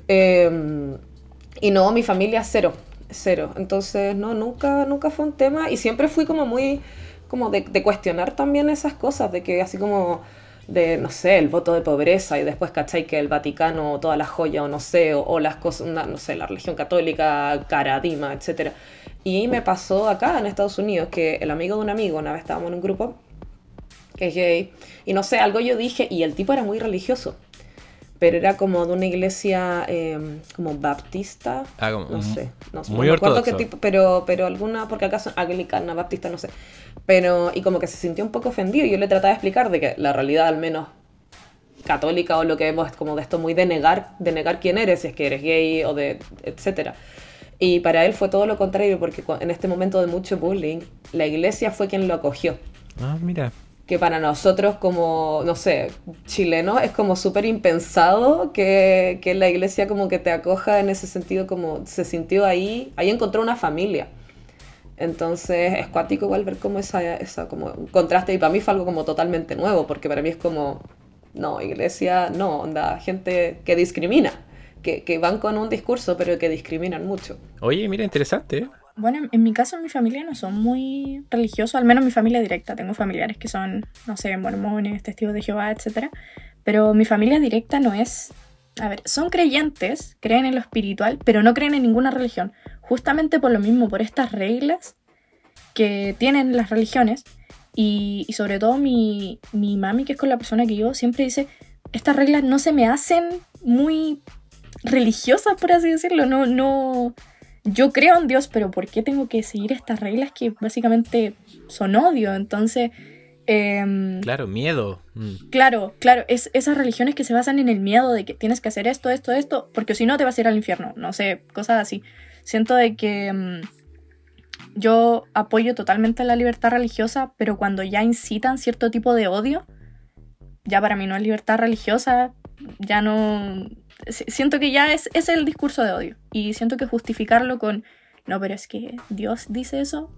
Eh, y no, mi familia cero, cero. Entonces, no, nunca, nunca fue un tema. Y siempre fui como muy, como de, de cuestionar también esas cosas, de que así como de, no sé, el voto de pobreza y después, ¿cachai? Que el Vaticano, todas las joyas o no sé, o, o las cosas, no sé, la religión católica, Caradima, etcétera. Y me pasó acá en Estados Unidos que el amigo de un amigo, una vez estábamos en un grupo que es gay, y no sé, algo yo dije, y el tipo era muy religioso, pero era como de una iglesia eh, como baptista, Ah, como- no sé, no sé, muy no acuerdo qué ortodoxo. tipo, pero, pero alguna, porque acaso anglicana, baptista, no sé, pero, y como que se sintió un poco ofendido, y yo le trataba de explicar de que la realidad al menos católica o lo que vemos es como de esto muy de negar, de negar quién eres, si es que eres gay o de, etcétera. Y para él fue todo lo contrario, porque en este momento de mucho bullying, la iglesia fue quien lo acogió Ah, mira. Que para nosotros como, no sé, chilenos es como súper impensado que, que la iglesia como que te acoja en ese sentido, como se sintió ahí, ahí encontró una familia. Entonces es cuático igual ver como esa, esa como un contraste y para mí fue algo como totalmente nuevo, porque para mí es como, no, iglesia, no, onda, gente que discrimina, que, que van con un discurso pero que discriminan mucho. Oye, mira, interesante. Bueno, en- en mi caso, mi familia no son muy religiosos, al menos mi familia directa. Tengo familiares que son, no sé, mormones, testigos de Jehová, etc. Pero mi familia directa no es. A ver, son creyentes, creen en lo espiritual, pero no creen en ninguna religión. Justamente por lo mismo, por estas reglas que tienen las religiones. Y, y sobre todo mi, mi mami, que es con la persona que yo, siempre dice, estas reglas no se me hacen muy religiosas, por así decirlo. No, no, yo creo en Dios, pero ¿por qué tengo que seguir estas reglas que básicamente son odio? Entonces, em, Claro, miedo. Mm. claro, claro, es esas religiones que se basan en el miedo de que tienes que hacer esto, esto, esto, porque si no te vas a ir al infierno, no sé, cosas así. Siento de que em, yo apoyo totalmente la libertad religiosa, pero cuando ya incitan cierto tipo de odio, ya para mí no es libertad religiosa, ya no... si- Siento que ya es, es el discurso de odio y siento que justificarlo con, no, pero es que Dios dice eso,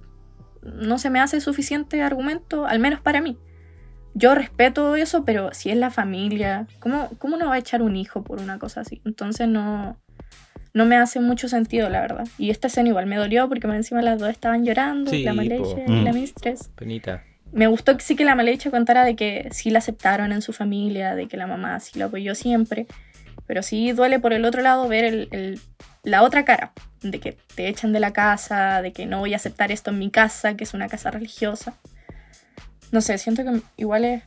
no se me hace suficiente argumento, al menos para mí. Yo respeto eso, pero si es la familia, ¿cómo, cómo uno va a echar un hijo por una cosa así? Entonces no, no me hace mucho sentido, la verdad. Y esta escena igual me dolió porque encima las dos estaban llorando, Sí, la. Malaysia y Mm. la Mistress. Penita. Me gustó que sí que la Malaysia contara de que sí la aceptaron en su familia, de que la mamá sí la apoyó siempre, pero sí duele por el otro lado ver el, la otra cara, de que te echan de la casa, de que no voy a aceptar esto en mi casa, que es una casa religiosa. No sé, siento que igual es,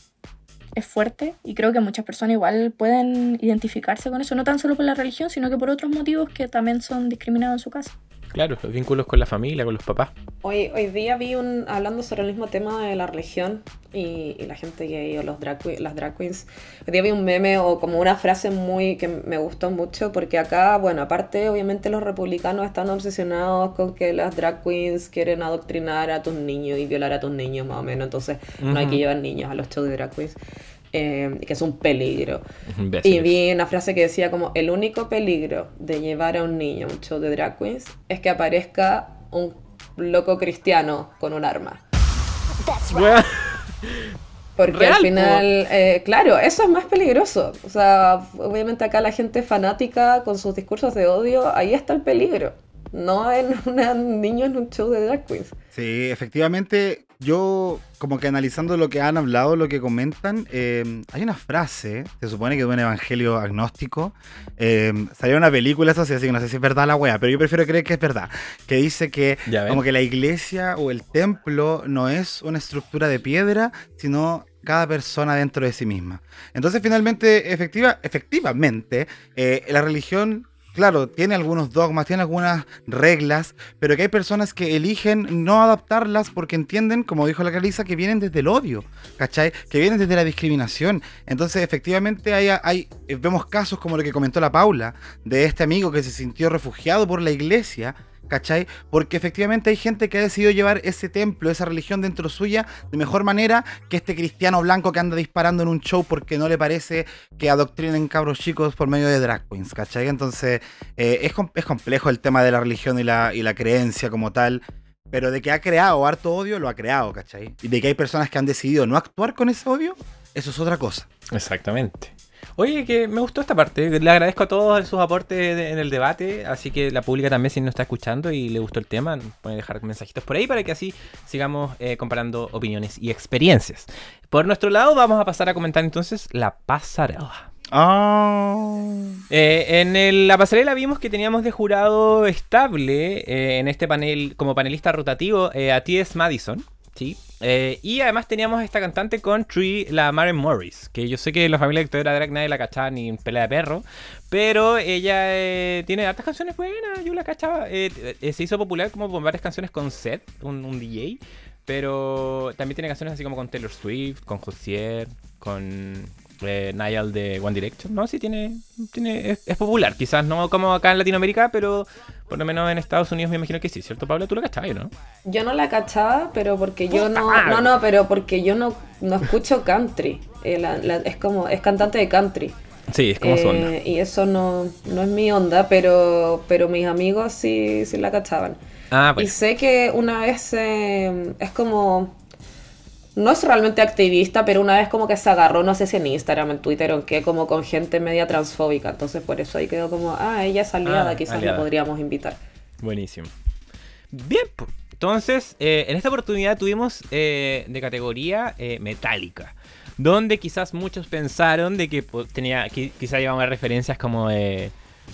es fuerte y creo que muchas personas igual pueden identificarse con eso, no tan solo por la religión, sino que por otros motivos que también son discriminados en su casa. Claro, los vínculos con la familia, con los papás. Hoy, hoy día vi un, hablando sobre el mismo tema de la religión y, y la gente gay o los drag, las drag queens, hoy día vi un meme o como una frase muy que me gustó mucho porque acá, bueno, aparte obviamente los republicanos están obsesionados con que las drag queens quieren adoctrinar a tus niños y violar a tus niños más o menos, entonces no hay que llevar niños a los shows de drag queens, eh, que es un peligro. Y vi una frase que decía como el único peligro de llevar a un niño a un show de drag queens es que aparezca un loco cristiano con un arma. Porque Real, al final, eh, claro, eso es más peligroso. O sea, obviamente acá la gente fanática con sus discursos de odio, ahí está el peligro. No en un niño en un show de drag queens. Sí, efectivamente, yo como que analizando lo que han hablado, lo que comentan, eh, hay una frase, se supone que de un evangelio agnóstico, eh, salió una película, eso sí, así que no sé si es verdad la wea, pero yo prefiero creer que es verdad, que dice que como que la iglesia o el templo no es una estructura de piedra, sino cada persona dentro de sí misma. Entonces, finalmente, efectiva, efectivamente, eh, la religión, claro, tiene algunos dogmas, tiene algunas reglas, pero que hay personas que eligen no adaptarlas porque entienden, como dijo la Carisa, que vienen desde el odio, ¿cachai? Que vienen desde la discriminación. Entonces, efectivamente, hay, hay, vemos casos como lo que comentó la Paula, de este amigo que se sintió refugiado por la iglesia, ¿cachai? Porque efectivamente hay gente que ha decidido llevar ese templo, esa religión dentro suya de mejor manera que este cristiano blanco que anda disparando en un show porque no le parece que adoctrinen cabros chicos por medio de drag queens, ¿cachai? Entonces eh, es, es complejo el tema de la religión y la, y la creencia como tal. Pero de que ha creado harto odio, lo ha creado, ¿cachai? Y de que hay personas que han decidido no actuar con ese odio, eso es otra cosa. Exactamente. Oye, que me gustó esta parte. Le agradezco a todos sus aportes de- en el debate. Así que la pública también, si no está escuchando y le gustó el tema, puede dejar mensajitos por ahí para que así sigamos eh, comparando opiniones y experiencias. Por nuestro lado, vamos a pasar a comentar entonces la pasarela. Oh. Eh, en el- la pasarela vimos que teníamos de jurado estable eh, en este panel, como panelista rotativo, a T.S. Madison. Eh, y además teníamos esta cantante country, la Maren Morris, que yo sé que la familia de Victoria Drag nadie la cachaba ni en pelea de perro, pero ella eh, tiene hartas canciones buenas, yo la cachaba. eh, se hizo popular como con varias canciones con Seth, un, un DJ, pero también tiene canciones así como con Taylor Swift, con Josier, con eh, Niall de One Direction. No, sí, tiene, tiene es, es popular. Quizás no como acá en Latinoamérica, pero por lo menos en Estados Unidos me imagino que sí, ¿cierto, Pablo? Tú lo cachabas, ¿no? Yo no la cachaba, pero porque yo no, madre. no, no, pero porque yo no, no escucho country. Eh, la- la- es como, es cantante de country. Sí, es como su onda. Eh, y eso no, no es mi onda, pero, pero mis amigos sí, sí la cachaban. Ah, Y pues. sé que una vez eh, es como. No es realmente activista, pero una vez como que se agarró, no sé si en Instagram, en Twitter o en qué, como con gente media transfóbica. Entonces por eso ahí quedó como, ah, ella es aliada, Ah, quizás aliada. la podríamos invitar. Buenísimo. Bien, entonces, eh, en esta oportunidad tuvimos eh, de categoría eh, metálica, donde quizás muchos pensaron de que tenía, qui- quizás iba a haber referencias como de,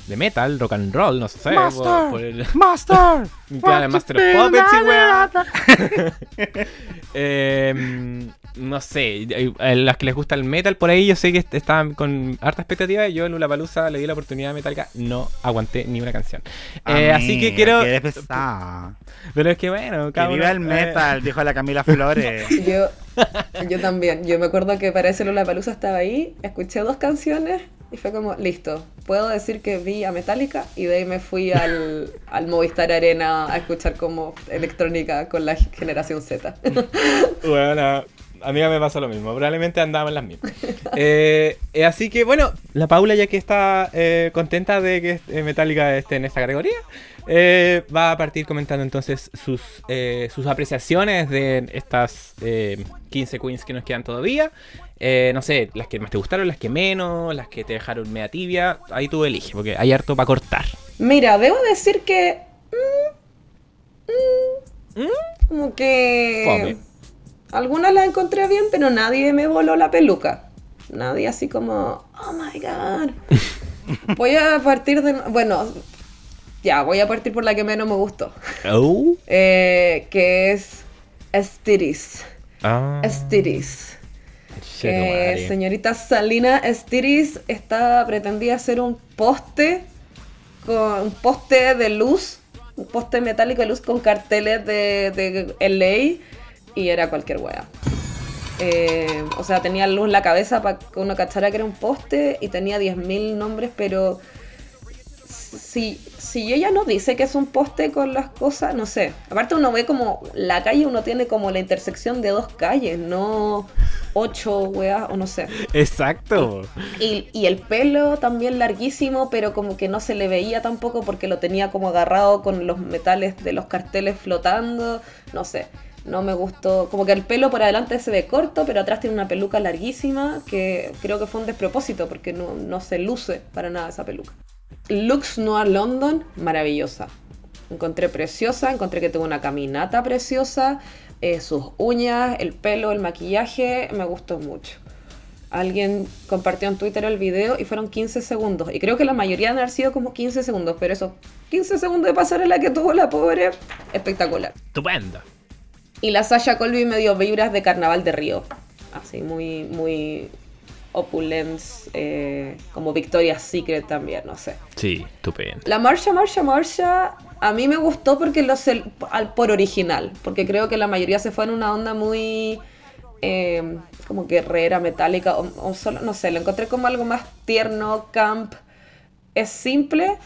de metal, rock and roll, no sé, por, por el, ¡Master! Claro, Master of Puppets y weá. Em, no sé, a las que les gusta el metal por ahí, yo sé que est- estaban con harta expectativa. Yo en Lula Palusa le di la oportunidad de Metallica, no aguanté ni una canción. Eh, así que quiero. Que. Pero es que bueno, Que cada viva el metal, dijo la Camila Flores. Yo, yo también. Yo me acuerdo que para ese Palusa estaba ahí, escuché dos canciones y fue como, listo. Puedo decir que vi a Metallica y de ahí me fui al, al Movistar Arena a escuchar como electrónica con la generación Z. Bueno, a mí me pasó lo mismo. Probablemente andaban las mismas. Eh, eh, así que bueno, la Paula, ya que está eh, contenta de que eh, Metallica esté en esta categoría, eh, va a partir comentando entonces sus, eh, sus apreciaciones de estas eh, 15 queens que nos quedan todavía. Eh, no sé, las que más te gustaron, las que menos, las que te dejaron media tibia. Ahí tú eliges, porque hay harto para cortar. Mira, debo decir que. mm, mm, ¿Mm? Como que. Fome. Algunas las encontré bien, pero nadie me voló la peluca. Nadie así como. Oh my god. Voy a partir de. Bueno, ya, voy a partir por la que menos me gustó. Oh. Eh, que es. Estiris. Ah. Estiris. Señorita Salina Estiris está pretendía hacer un poste con un poste de luz un poste metálico de luz con carteles de, de LA y era cualquier wea. Eh, o sea, tenía luz en la cabeza para que uno cachara que era un poste y tenía 10.000 nombres, pero si, si ella no dice que es un poste con las cosas, no sé. Aparte uno ve como la calle, uno tiene como la intersección de dos calles, no ocho weas, o no sé. Exacto. Y, y, el pelo también larguísimo, pero como que no se le veía tampoco porque lo tenía como agarrado con los metales de los carteles flotando, no sé. No me gustó, como que el pelo por adelante se ve corto, pero atrás tiene una peluca larguísima, que creo que fue un despropósito porque no, no se luce para nada esa peluca. Lux Noir London, maravillosa. Encontré preciosa, encontré que tuvo una caminata preciosa, eh, sus uñas, el pelo, el maquillaje, me gustó mucho. Alguien compartió en Twitter el video y fueron 15 segundos. Y creo que la mayoría han sido como 15 segundos, pero esos 15 segundos de pasarela que tuvo la pobre, espectacular. Estupendo. Y la Sasha Colby me dio vibras de Carnaval de Río. Así, muy, muy opulence, eh, como Victoria's Secret también, no sé. Sí, estupendo. La Marsha, Marsha, Marsha, a mí me gustó porque lo sé, por original, porque creo que la mayoría se fue en una onda muy eh, como guerrera, metálica, o, solo, no sé, lo encontré como algo más tierno, camp. Es simple,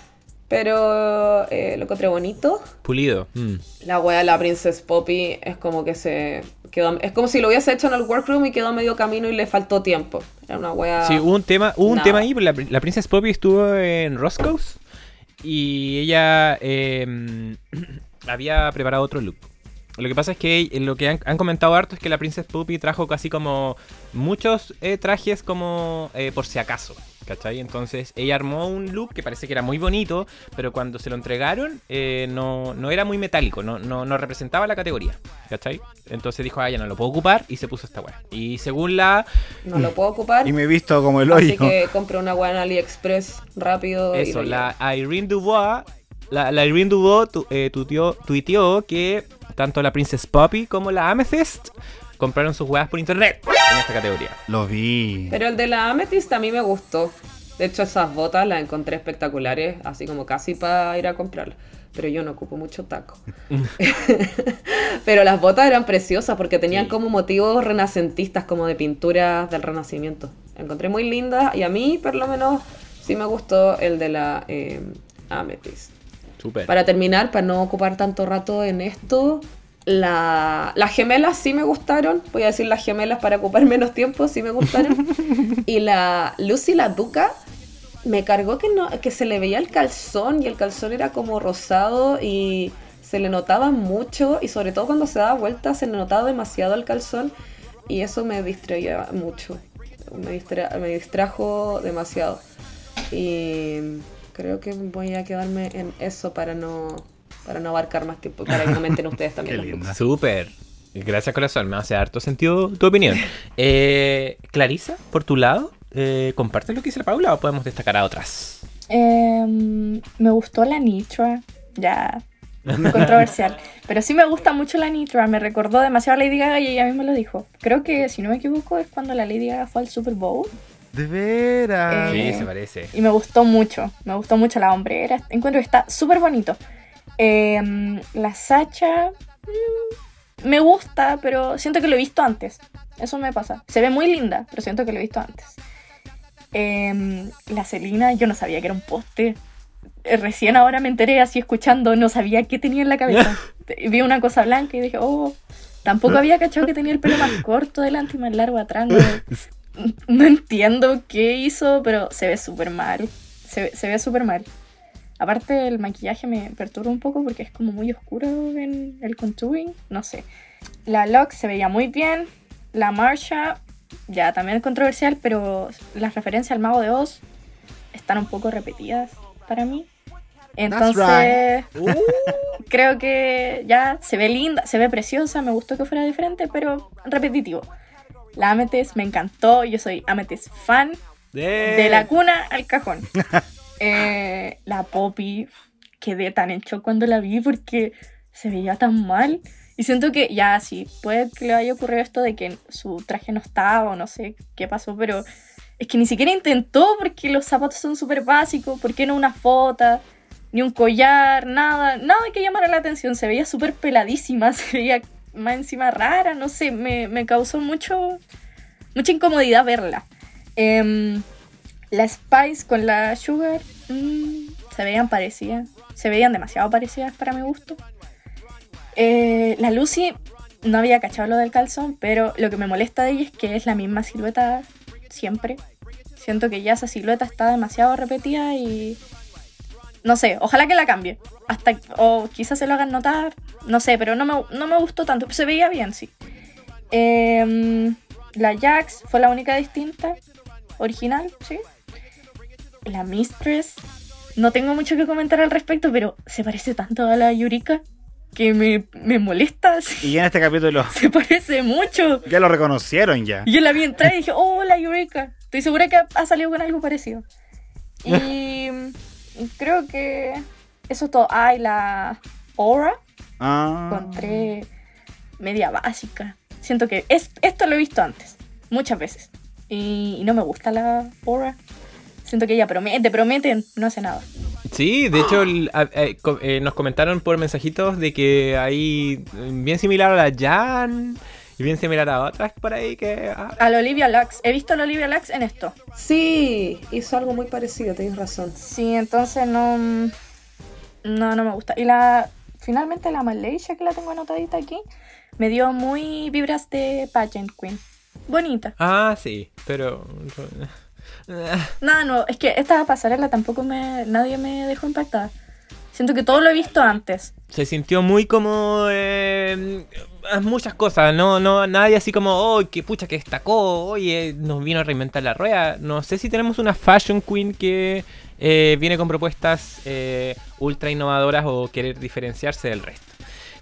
pero eh, lo encontré bonito. Pulido. Mm. La wea de la Princess Poppy es como que se quedó. Es como si lo hubiese hecho en el workroom y quedó a medio camino y le faltó tiempo. Era una wea. Sí, hubo un tema, hubo un tema ahí. La, la Princess Poppy estuvo en Roscoe's y ella em, había preparado otro look. Lo que pasa es que lo que han, comentado harto es que la Princess Poppy trajo casi como muchos eh, trajes como eh, por si acaso. ¿Cachai? Entonces ella armó un look que parece que era muy bonito, pero cuando se lo entregaron eh, no, no, era muy metálico, no, no, no, representaba la categoría, ¿cachai? Entonces dijo, ah, ya no lo puedo ocupar y se puso esta weá. Y según la... No lo puedo ocupar. Y me he visto como el hoyo. Así que compré una weá en AliExpress rápido. Eso, la Irene Dubois, la, la Irene Dubois tu, eh, tuiteó que tanto la Princess Poppy como la Amethyst compraron sus weas por internet en esta categoría. Lo vi. Pero el de la Amethyst a mí me gustó. De hecho, esas botas las encontré espectaculares, así como casi para ir a comprarlas. Pero yo no ocupo mucho taco. Pero las botas eran preciosas porque tenían como motivos renacentistas, como de pinturas del Renacimiento. encontré muy lindas y a mí, por lo menos, sí me gustó el de la eh, Amethyst. Super. Para terminar, para no ocupar tanto rato en esto, la, las gemelas sí me gustaron. Voy a decir las gemelas para ocupar menos tiempo, sí me gustaron. y la Lucy, la Duca, me cargó que, no, que se le veía el calzón y el calzón era como rosado y se le notaba mucho y sobre todo cuando se daba vuelta se le notaba demasiado el calzón y eso me distraía mucho. Me, me distrajo demasiado. Y creo que voy a quedarme en eso para no para no abarcar más tiempo, para que comenten ustedes también. Qué linda. Súper. Gracias, corazón. Me hace harto sentido tu opinión. Eh, Clarisa, por tu lado, eh, ¿compartes lo que dice la Paula o podemos destacar a otras? Em, me gustó la Nitra, ya controversial. Pero sí me gusta mucho la Nitra, me recordó demasiado a Lady Gaga y ella misma lo dijo. Creo que, si no me equivoco, es cuando la Lady Gaga fue al Super Bowl. De veras. sí, se parece. Y me gustó mucho, me gustó mucho la hombrera. Encuentro que está súper bonito. Em, la Sacha mm, me gusta, pero siento que lo he visto antes. Eso me pasa. Se ve muy linda, pero siento que lo he visto antes. Em, la Celina, yo no sabía que era un poste. Eh, recién ahora me enteré así escuchando, no sabía qué tenía en la cabeza. Vi una cosa blanca y dije, oh, tampoco había cachado que tenía el pelo más corto delante y más largo atrás. No, entiendo qué hizo, pero se ve súper mal. Se, se ve súper mal. Aparte el maquillaje me perturba un poco porque es como muy oscuro en el contouring, no sé. La Lux se veía muy bien, la Marsha ya también es controversial, pero las referencias al mago de Oz están un poco repetidas para mí. Entonces, uh. creo que ya se ve linda, se ve preciosa, me gustó que fuera diferente, pero repetitivo. La Amethyst me encantó, yo soy Amethyst fan. De la cuna al cajón. Eh, la Poppy, quedé tan hecho cuando la vi porque se veía tan mal. Y siento que ya sí, puede que le haya ocurrido esto de que su traje no estaba o no sé qué pasó, pero es que ni siquiera intentó porque los zapatos son súper básicos, ¿por qué no una foto? ni un collar, nada, nada que llamara la atención. Se veía súper peladísima, se veía más encima rara, no sé, me, me causó mucho, mucha incomodidad verla. Em, la Spice con la Sugar mm, se veían parecidas, se veían demasiado parecidas para mi gusto. Eh, la Lucy no había cachado lo del calzón, pero lo que me molesta de ella es que es la misma silueta siempre. Siento que ya esa silueta está demasiado repetida y no sé, ojalá que la cambie. Hasta, o quizás se lo hagan notar, no sé, pero no me, no me gustó tanto. Se veía bien, sí. Em, la Jax fue la única distinta, original, sí. La Mistress, no tengo mucho que comentar al respecto, pero se parece tanto a la Yurika que me, me molesta. Y en este capítulo Se parece mucho. ya lo reconocieron ya. Y yo la vi entrar y dije, oh, la Eureka. Estoy segura que ha, salido con algo parecido. Y creo que eso es todo. Ay, la Aura. Ah. Encontré media básica. Siento que es, esto lo he visto antes, muchas veces. Y, y no me gusta la Aura. Siento que ella promete, promete, no hace nada. Sí, de hecho el- eh, eh, nos comentaron por mensajitos de que hay eh, bien similar a la Jan y bien similar a otras por ahí que... ah, A la Olivia Lux. He visto a la Olivia Lux en esto. Sí, hizo algo muy parecido, tienes razón. Sí, entonces no. mm, No, no me gusta. Y la. Finalmente la Malaysia que la tengo anotadita aquí. Me dio muy vibras de Pageant Queen. Bonita. Ah, sí, pero... Nada nuevo. Es que esta pasarela tampoco me. nadie me dejó impactada. Siento que todo lo he visto antes. Se sintió muy como... eh, muchas cosas, no, no, nadie así como, oh, que pucha que destacó, oye, nos vino a reinventar la rueda. No sé si tenemos una fashion queen que eh, viene con propuestas eh, ultra innovadoras o querer diferenciarse del resto.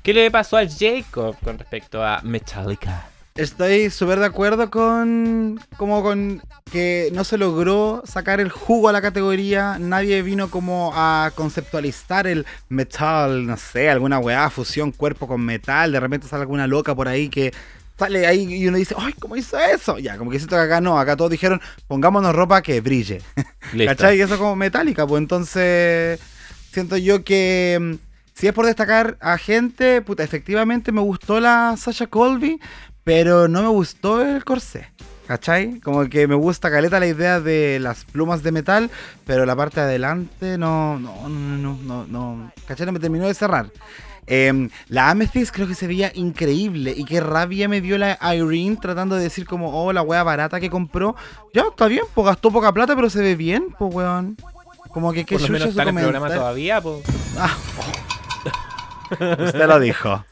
¿Qué le pasó a Jacob con respecto a Metallica? Estoy súper de acuerdo con. como con que no se logró sacar el jugo a la categoría. Nadie vino como a conceptualizar el metal, no sé, alguna weá, fusión cuerpo con metal. De repente sale alguna loca por ahí que sale ahí y uno dice, ¡ay, cómo hizo eso! Ya, como que siento que acá no, acá todos dijeron, pongámonos ropa que brille. Listo. ¿Cachai? Y eso como metálica, pues entonces siento yo que mm, si es por destacar a gente, puta, efectivamente me gustó la Sasha Colby, pero no me gustó el corsé. ¿Cachai? Como que me gusta caleta la idea de las plumas de metal, pero la parte de adelante no, no, no, no, no, no. ¿Cachai? No me terminó de cerrar. Em, la Amethyst creo que se veía increíble y qué rabia me dio la Irene tratando de decir como, oh, la wea barata que compró. Ya, está bien, pues gastó poca plata, pero se ve bien, pues weón. Como que qué Por lo menos está en el programa todavía, pues. Ah, oh. Usted lo dijo.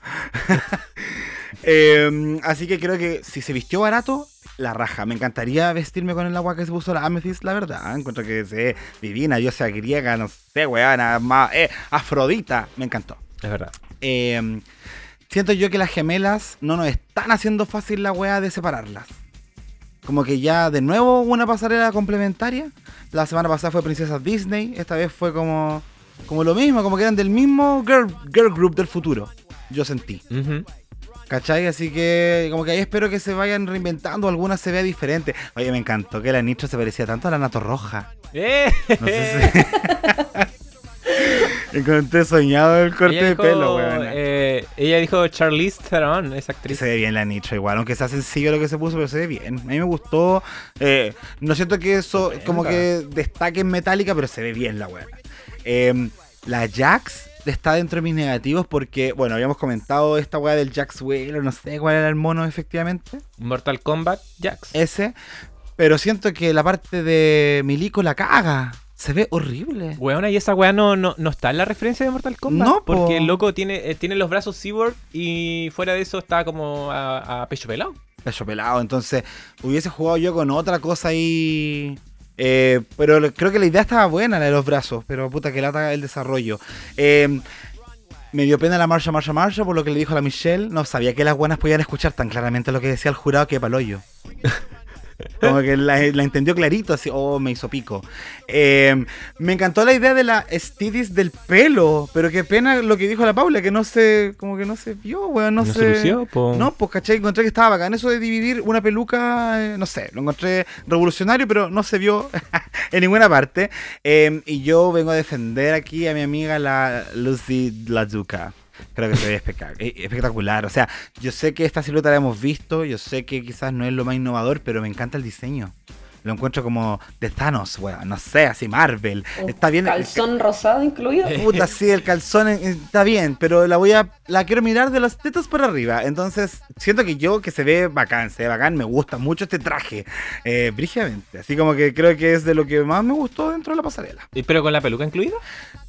Em, así que creo que si se vistió barato, la raja. Me encantaría vestirme con el agua que se puso la Amethyst, la verdad. Encuentro que se ve divina, diosa griega, no sé, weana, más, eh, Afrodita. Me encantó. Es verdad. Em, siento yo que las gemelas no nos están haciendo fácil la weá de separarlas. Como que ya de nuevo una pasarela complementaria. La semana pasada fue Princesa Disney. Esta vez fue como, como lo mismo, como que eran del mismo girl, girl group del futuro. Yo sentí. Ujú. ¿Cachai? Así que como que ahí espero que se vayan reinventando. Alguna se vea diferente. Oye, me encantó que la Nitro se parecía tanto a la Nato Roja. ¡Eh! No sé si... Encontré soñado el corte de pelo, weón. eh, ella dijo Charlize Theron, esa actriz. se ve bien la Nitro igual, aunque sea sencillo lo que se puso, pero se ve bien. A mí me gustó. eh, no siento que eso como que destaque en metálica, pero se ve bien la weá. Eh, la Jax está dentro de mis negativos porque, bueno, habíamos comentado esta weá del Jax Wheeler, no sé cuál era el mono efectivamente. Mortal Kombat Jax. Ese. Pero siento que la parte de Milico la caga. Se ve horrible. Weona, y esa weá no, no, no está en la referencia de Mortal Kombat. No, po. porque el loco tiene, eh, tiene los brazos cyborg y fuera de eso está como a, a pecho pelado. pecho pelado. Entonces, hubiese jugado yo con otra cosa ahí. Eh, pero creo que la idea estaba buena, la de los brazos. Pero puta que lata el desarrollo. Eh, me dio pena la marcha, marcha, marcha por lo que le dijo a la Michelle. No sabía que las buenas podían escuchar tan claramente lo que decía el jurado que paloyo. Como que la, la entendió clarito, así, oh, me hizo pico. Eh, me encantó la idea de la estidis del pelo, pero qué pena lo que dijo la Paula, que no se, como que no se vio, weón, no, No se... se lució, po. No, pues caché, encontré que estaba bacán eso de dividir una peluca, eh, no sé, lo encontré revolucionario, pero no se vio en ninguna parte. Eh, y yo vengo a defender aquí a mi amiga la Lucy Lazuka. Creo que se ve eh, espectacular. O sea, yo sé que esta silueta la hemos visto, yo sé que quizás no es lo más innovador, pero me encanta el diseño. Lo encuentro como de Thanos, weón, no sé, así Marvel. Un Está bien. Calzón rosado incluido. Puta, sí, el calzón eh, está bien, pero la voy a. La quiero mirar de las tetas para arriba. Entonces, siento que yo, que se ve bacán, se ve bacán, me gusta mucho este traje. Eh, brígidamente. Así como que creo que es de lo que más me gustó dentro de la pasarela. ¿Y ¿Pero con la peluca incluida?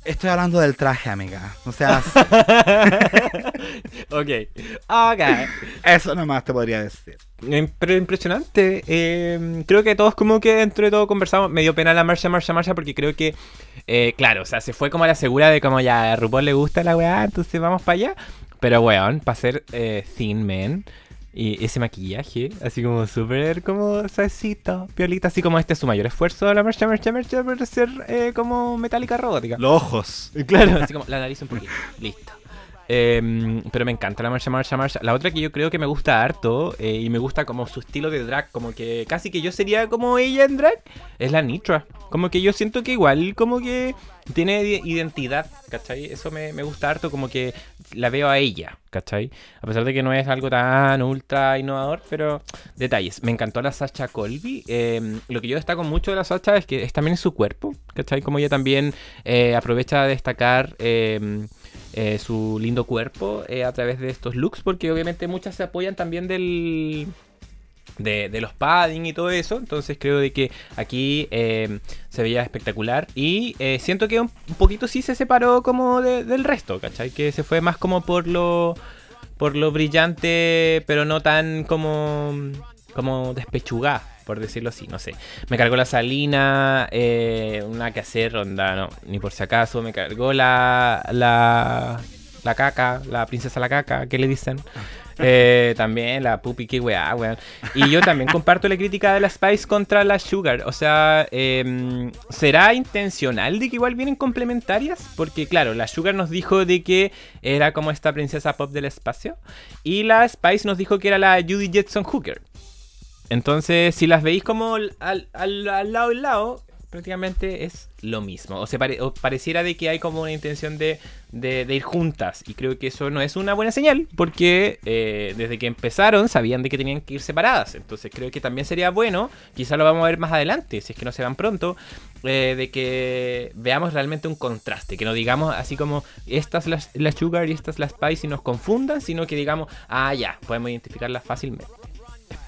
Estoy hablando del traje, amiga. O sea, ok. Ok. eso nomás te podría decir. Em, Pero impresionante. eh, creo que todos como que dentro de todo conversamos. Me dio pena la marcha, marcha, marcha porque creo que, eh, claro, o sea, se fue como a la segura de como ya a RuPaul le gusta la weá, entonces vamos para allá. Pero weón, para ser eh, Thin Man y ese maquillaje, así como súper como suavecito, piolita, así como este es su mayor esfuerzo la marcha, marcha, marcha para ser eh, como metálica robótica. Los ojos. Claro, así como la nariz un poquito. Listo. Em, pero me encanta la marcha, marcha, marcha. La otra que yo creo que me gusta harto eh, y me gusta como su estilo de drag, como que casi que yo sería como ella en drag, es la Nitra. Como que yo siento que igual como que tiene identidad, ¿cachai? Eso me, me gusta harto, como que la veo a ella, ¿cachai? A pesar de que no es algo tan ultra innovador, pero detalles. Me encantó la Sacha Colby. em, lo que yo destaco mucho de la Sacha es que es también su cuerpo, ¿cachai? Como ella también eh, aprovecha de destacar em, eh, su lindo cuerpo eh, a través de estos looks, porque obviamente muchas se apoyan también del... De, los padding y todo eso, entonces creo de que aquí eh, se veía espectacular y siento que un, poquito sí se separó como de- del resto, ¿cachai? Que se fue más como por lo por lo brillante, pero no tan como como despechugada, por decirlo así, no sé. Me cargó la Salina, eh, una que hacer, onda, no, ni por si acaso, me cargó la la la caca, la princesa la caca, ¿qué le dicen? Eh, también la pupi, qué weá, weón. Y yo también comparto la crítica de la Spice contra la Sugar. O sea, em, ¿será intencional de que igual vienen complementarias? Porque, claro, la Sugar nos dijo de que era como esta princesa pop del espacio. Y la Spice nos dijo que era la Judy Jetson Hooker. Entonces, si las veis como al, al- lado y lado, prácticamente es lo mismo. O, se pare- o pareciera de que hay como una intención de, de- de ir juntas. Y creo que eso no es una buena señal, porque eh, desde que empezaron sabían de que tenían que ir separadas. Entonces creo que también sería bueno, quizá lo vamos a ver más adelante, si es que no se van pronto, eh, de que veamos realmente un contraste. Que no digamos así como, esta es la, la Sugar y esta es la Spice y nos confundan, sino que digamos, ah, ya, podemos identificarlas fácilmente.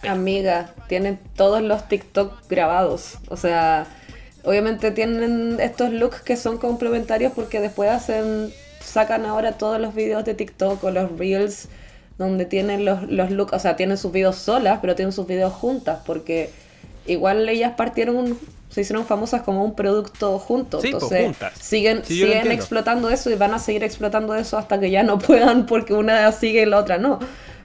Amiga, tienen todos los TikTok grabados. O sea, obviamente tienen estos looks que son complementarios porque después hacen, sacan ahora todos los videos de TikTok o los reels donde tienen los, los looks, o sea, tienen sus videos solas, pero tienen sus videos juntas porque igual ellas partieron, se hicieron famosas como un producto juntos. Sí, pues, entonces juntas. siguen, Sí, siguen explotando eso y van a seguir explotando eso hasta que ya no puedan porque una sigue y la otra no.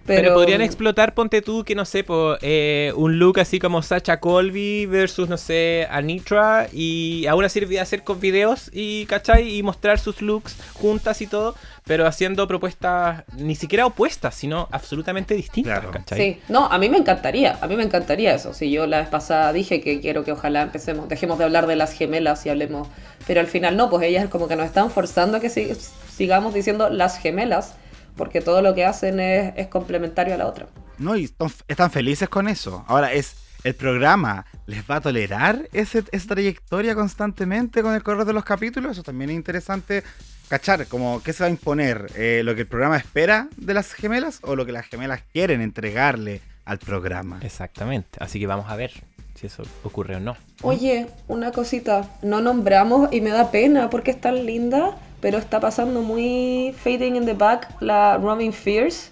Pero, Pero, podrían explotar, ponte tú, que no sé, po, eh, un look así como Sacha Colby versus, no sé, Anitra. Y aún así de hacer con videos y, ¿cachai? Y mostrar sus looks juntas y todo. Pero haciendo propuestas ni siquiera opuestas, sino absolutamente distintas, Claro. ¿cachai? Sí, no, a mí me encantaría, a mí me encantaría eso. Si yo la vez pasada dije que quiero que ojalá empecemos, dejemos de hablar de las gemelas y hablemos, pero al final no, pues ellas como que nos están forzando a que si- sigamos diciendo las gemelas, porque todo lo que hacen es, es complementario a la otra. No, y están, están felices con eso. Ahora es. ¿El programa les va a tolerar ese- esa trayectoria constantemente con el correr de los capítulos? Eso también es interesante cachar, como qué se va a imponer, eh, lo que el programa espera de las gemelas o lo que las gemelas quieren entregarle al programa. Exactamente. Así que vamos a ver si eso ocurre o no. Oye, una cosita, no nombramos y me da pena porque es tan linda, pero está pasando muy fading in the back la Robin Fierce.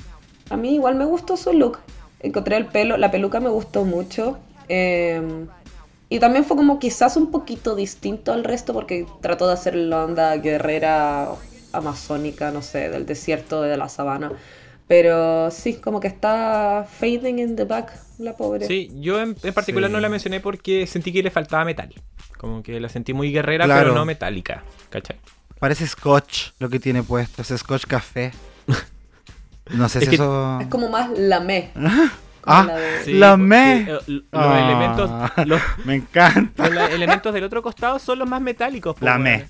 A mí igual me gustó su look. Encontré el pelo, la peluca me gustó mucho. eh, y también fue como quizás un poquito distinto al resto porque trató de hacer la onda guerrera amazónica, no sé, del desierto de la sabana. Pero sí, como que está fading in the back la pobre. Sí, yo en, en particular Sí. no la mencioné porque sentí que le faltaba metal. Como que la sentí muy guerrera, Claro. pero no metálica. ¿Cachai? Parece scotch lo que tiene puesto, es scotch café. No sé Es si que- eso... Es como más lamé. Ah, la de- Sí, La porque, me. eh, los Ah. elementos. Los, Me encanta. los elementos del otro costado son los más metálicos. po, La weón. me.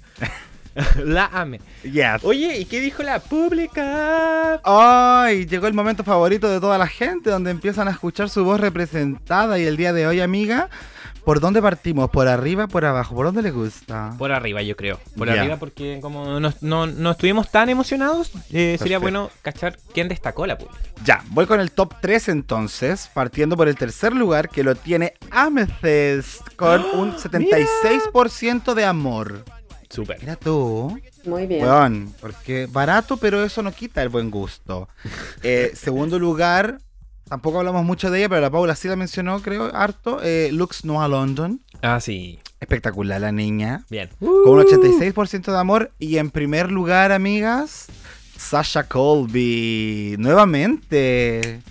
la ame. Yes. Oye, ¿y qué dijo la pública? Ay, llegó el momento favorito de toda la gente, donde empiezan a escuchar su voz representada. Y el día de hoy, amiga, ¿por dónde partimos? ¿Por arriba, por abajo? ¿Por dónde le gusta? Por arriba, yo creo. Por arriba, porque como no, no- no estuvimos tan emocionados, eh, sería bueno cachar quién destacó la pública. Ya, voy con el top 3 entonces, partiendo por el tercer lugar que lo tiene Amethyst con un 76% de amor. Súper. Mira tú, Muy bien. weón, porque barato, pero eso no quita el buen gusto. Eh, segundo lugar, tampoco hablamos mucho de ella, pero la Paula sí la mencionó, creo, harto. Eh, Lux Noah London, Ah, sí. espectacular la niña. Bien. Con un 86% de amor. Y en primer lugar, amigas, Sasha Colby. Nuevamente.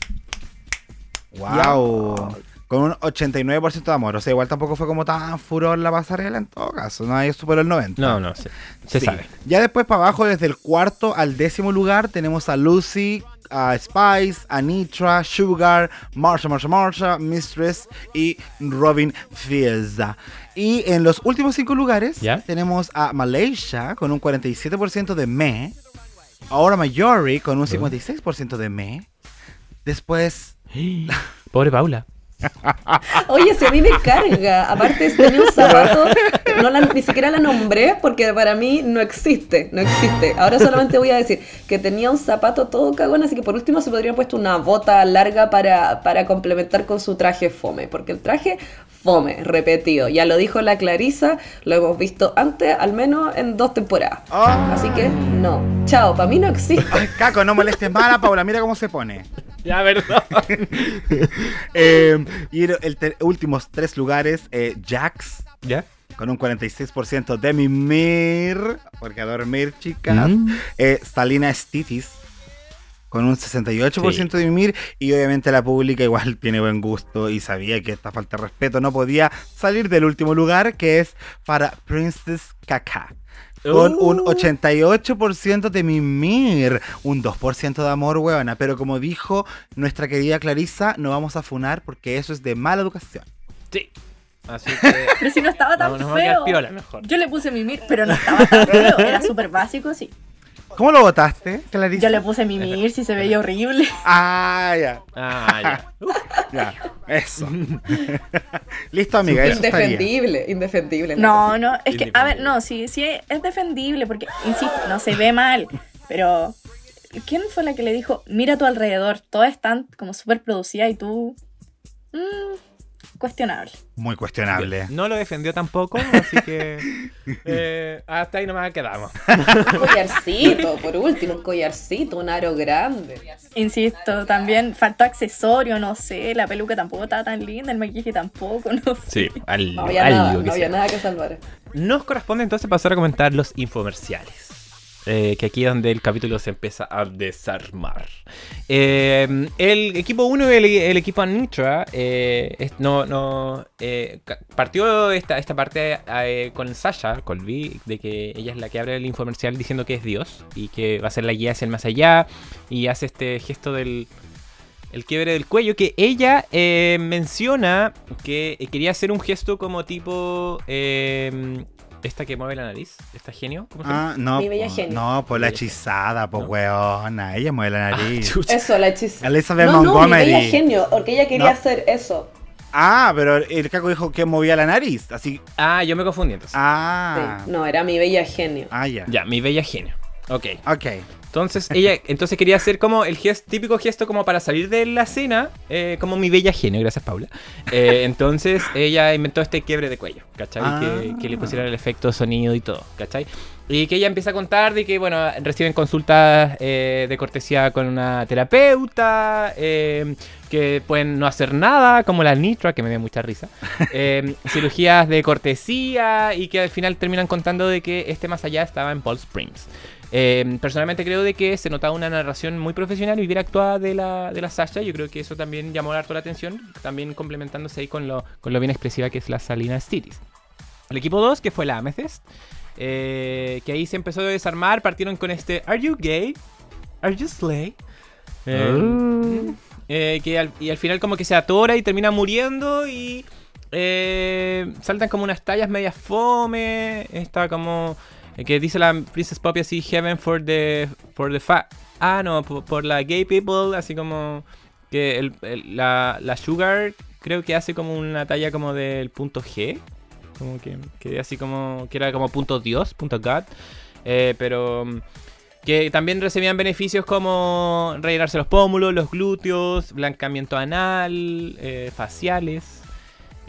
Wow. Con un 89% de amor. O sea, igual tampoco fue como tan furor la pasarela en todo caso. No hay superó el 90%. No, no, se, se Sí. sabe. Ya después para abajo, desde el cuarto al décimo lugar, tenemos a Lucy, a Spice, a Nitra, Sugar, Marsha, Marsha, Marsha, Mistress y Robin Fields. Y en los últimos cinco lugares ¿Ya? tenemos a Malaysia con un 47% de me. Ahora Mayori con un 56% de me. Después, Pobre Paula. Oye, si a mí me carga. Aparte, tenía un zapato, no la- ni siquiera la nombré porque para mí no existe, no existe. Ahora solamente voy a decir que tenía un zapato todo cagón, así que por último se podría haber puesto una bota larga para, para complementar con su traje fome, porque el traje fome, repetido. Ya lo dijo la Clarisa, lo hemos visto antes, al menos en dos temporadas. ¡Ah! Así que no. Chao, para mí no existe. Ay, Caco, no molestes más a la Paula, mira cómo se pone. Ya, verdad. Eh, y el, últimos tres lugares, eh, Jax ¿Ya? con un 46% de Mimir, porque a dormir, chicas. Mm. Eh, Stalina Stitis con un 68% de Mimir. Y obviamente la pública igual tiene buen gusto y sabía que esta falta de respeto no podía salir del último lugar, que es para Princess Kaka. Con un Uh. 88% de mimir, un 2% de amor, huevona. Pero como dijo nuestra querida Clarisa, no vamos a funar porque eso es de mala educación. Sí. Así que. Pero si no estaba tan feo. piola mejor. Yo le puse mimir, pero no estaba tan feo. Era súper básico, sí. ¿Cómo lo votaste? Yo le puse mimir si se veía horrible. Ah, ya, Ah, ya. Uf, ya. Eso. Listo, amiga, eso estaría. Indefendible, indefendible. No, no, es que, a ver, no, sí, sí es defendible, porque, insisto, no se ve mal, pero ¿quién fue la que le dijo, mira a tu alrededor, todas están como súper producidas y tú... mm, cuestionable. Muy cuestionable. No lo defendió tampoco, así que. eh, hasta ahí nomás quedamos. Un collarcito, por último, un collarcito, un aro grande. Insisto, también faltó accesorio, no sé, la peluca tampoco estaba tan linda, el maquillaje tampoco, no sé. Sí, al- No había algo nada, que no había nada que salvar. Nos corresponde entonces pasar a comentar los infomerciales. Eh, que aquí es donde el capítulo se empieza a desarmar. Eh, el equipo 1 y el, equipo Nitra eh, es- no, no, eh, partió esta, esta parte eh, con Sasha Colby, de que ella es la que abre el infomercial diciendo que es Dios y que va a ser la guía hacia el más allá y hace este gesto del el quiebre del cuello, que ella eh, menciona que eh, quería hacer un gesto como tipo... esta que mueve la nariz, esta genio, ¿cómo se llama? Ah, no. Mi bella po- genio. No, por la hechizada, pues ¿No? weona. Ella mueve la nariz. chucha. Eso, la hechiza. Elizabeth no, no, mi Montgomery. bella genio, porque ella quería No. hacer eso. Ah, pero el caco dijo que movía la nariz. Así. Ah, yo me confundí entonces. Ah. Sí. No, era mi bella genio. Ah, ya. Ya, mi bella genio. Ok. Ok. Entonces ella entonces quería hacer como el gesto, típico gesto como para salir de la cena, eh, como mi bella genio, gracias Paula. Eh, entonces ella inventó este quiebre de cuello, ¿cachai? Ah. Que, que le pusiera el efecto sonido y todo, ¿cachai? Y que ella empieza a contar de que, bueno, reciben consultas eh, de cortesía con una terapeuta, que pueden no hacer nada, como la Nitra, que me dio mucha risa, cirugías de cortesía y que al final terminan contando de que este más allá estaba en Paul Springs. Eh, personalmente creo de que se notaba una narración muy profesional y bien actuada de la, de la Sasha. Yo creo que eso también llamó harto la atención, también complementándose ahí con lo, con lo bien expresiva que es la Salina Cities. El equipo 2, que fue la Amethyst, eh, que ahí se empezó a desarmar, partieron con este Are you gay? Are you slay? Eh, eh, que al- y al final como que se atora y termina muriendo y eh, saltan como unas tallas medias fome. Está como que dice la Princess Poppy así Heaven for the for the fa ah no por, por la gay people así como que el- la, la Sugar creo que hace como una talla como del punto G como que, que así como que era como punto Dios punto God eh, pero que también recibían beneficios como rellenarse los pómulos, los glúteos, blancamiento anal, eh, faciales.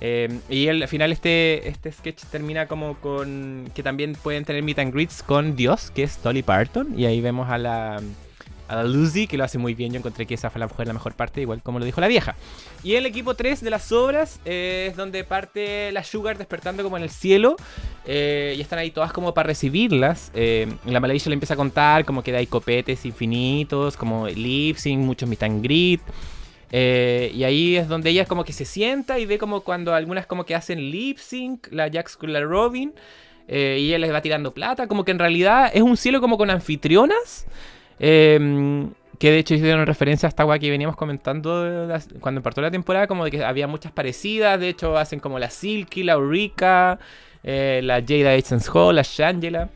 Eh, y al final este, este sketch termina como con que también pueden tener meet and con Dios, que es Dolly Parton. Y ahí vemos a la, a la Lucy, que lo hace muy bien. Yo encontré que esa fue la mujer la mejor parte, igual como lo dijo la vieja. Y el equipo 3 de las obras eh, es donde parte la Sugar despertando como en el cielo. eh, y están ahí todas como para recibirlas. Eh, la Malaysia le empieza a contar como que hay copetes infinitos, como lip muchos meet and. Eh, y ahí es donde ella como que se sienta y ve como cuando algunas como que hacen lip sync, la Jax con la Robin. eh, y ella les va tirando plata. Como que en realidad es un cielo como con anfitrionas. eh, que de hecho hicieron referencia a esta weá que veníamos comentando cuando partió la temporada, como de que había muchas parecidas. De hecho, hacen como la Silky, la Eureka, eh, la Jada Essence Hall, la Shangela.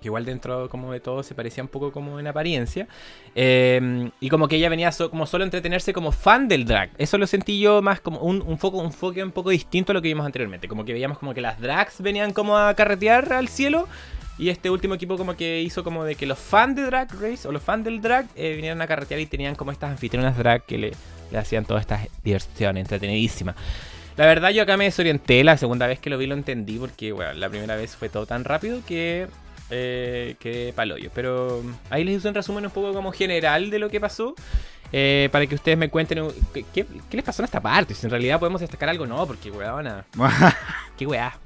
Que igual dentro como de todo se parecía un poco como en apariencia. Eh, y como que ella venía como solo a entretenerse como fan del drag. Eso lo sentí yo más como un, un, foco, un enfoque un poco distinto a lo que vimos anteriormente. Como que veíamos como que las drags venían como a carretear al cielo. Y este último equipo como que hizo como de que los fans de Drag Race o los fans del drag eh, vinieron a carretear y tenían como estas anfitrionas drag que le, le hacían toda esta diversión entretenidísima. La verdad yo acá me desorienté, la segunda vez que lo vi lo entendí porque bueno, la primera vez fue todo tan rápido que eh, quedé paloyo. Pero ahí les hice un resumen un poco como general de lo que pasó. eh, para que ustedes me cuenten qué, qué- qué les pasó en esta parte. Si en realidad podemos destacar algo, no, porque weona, qué weá.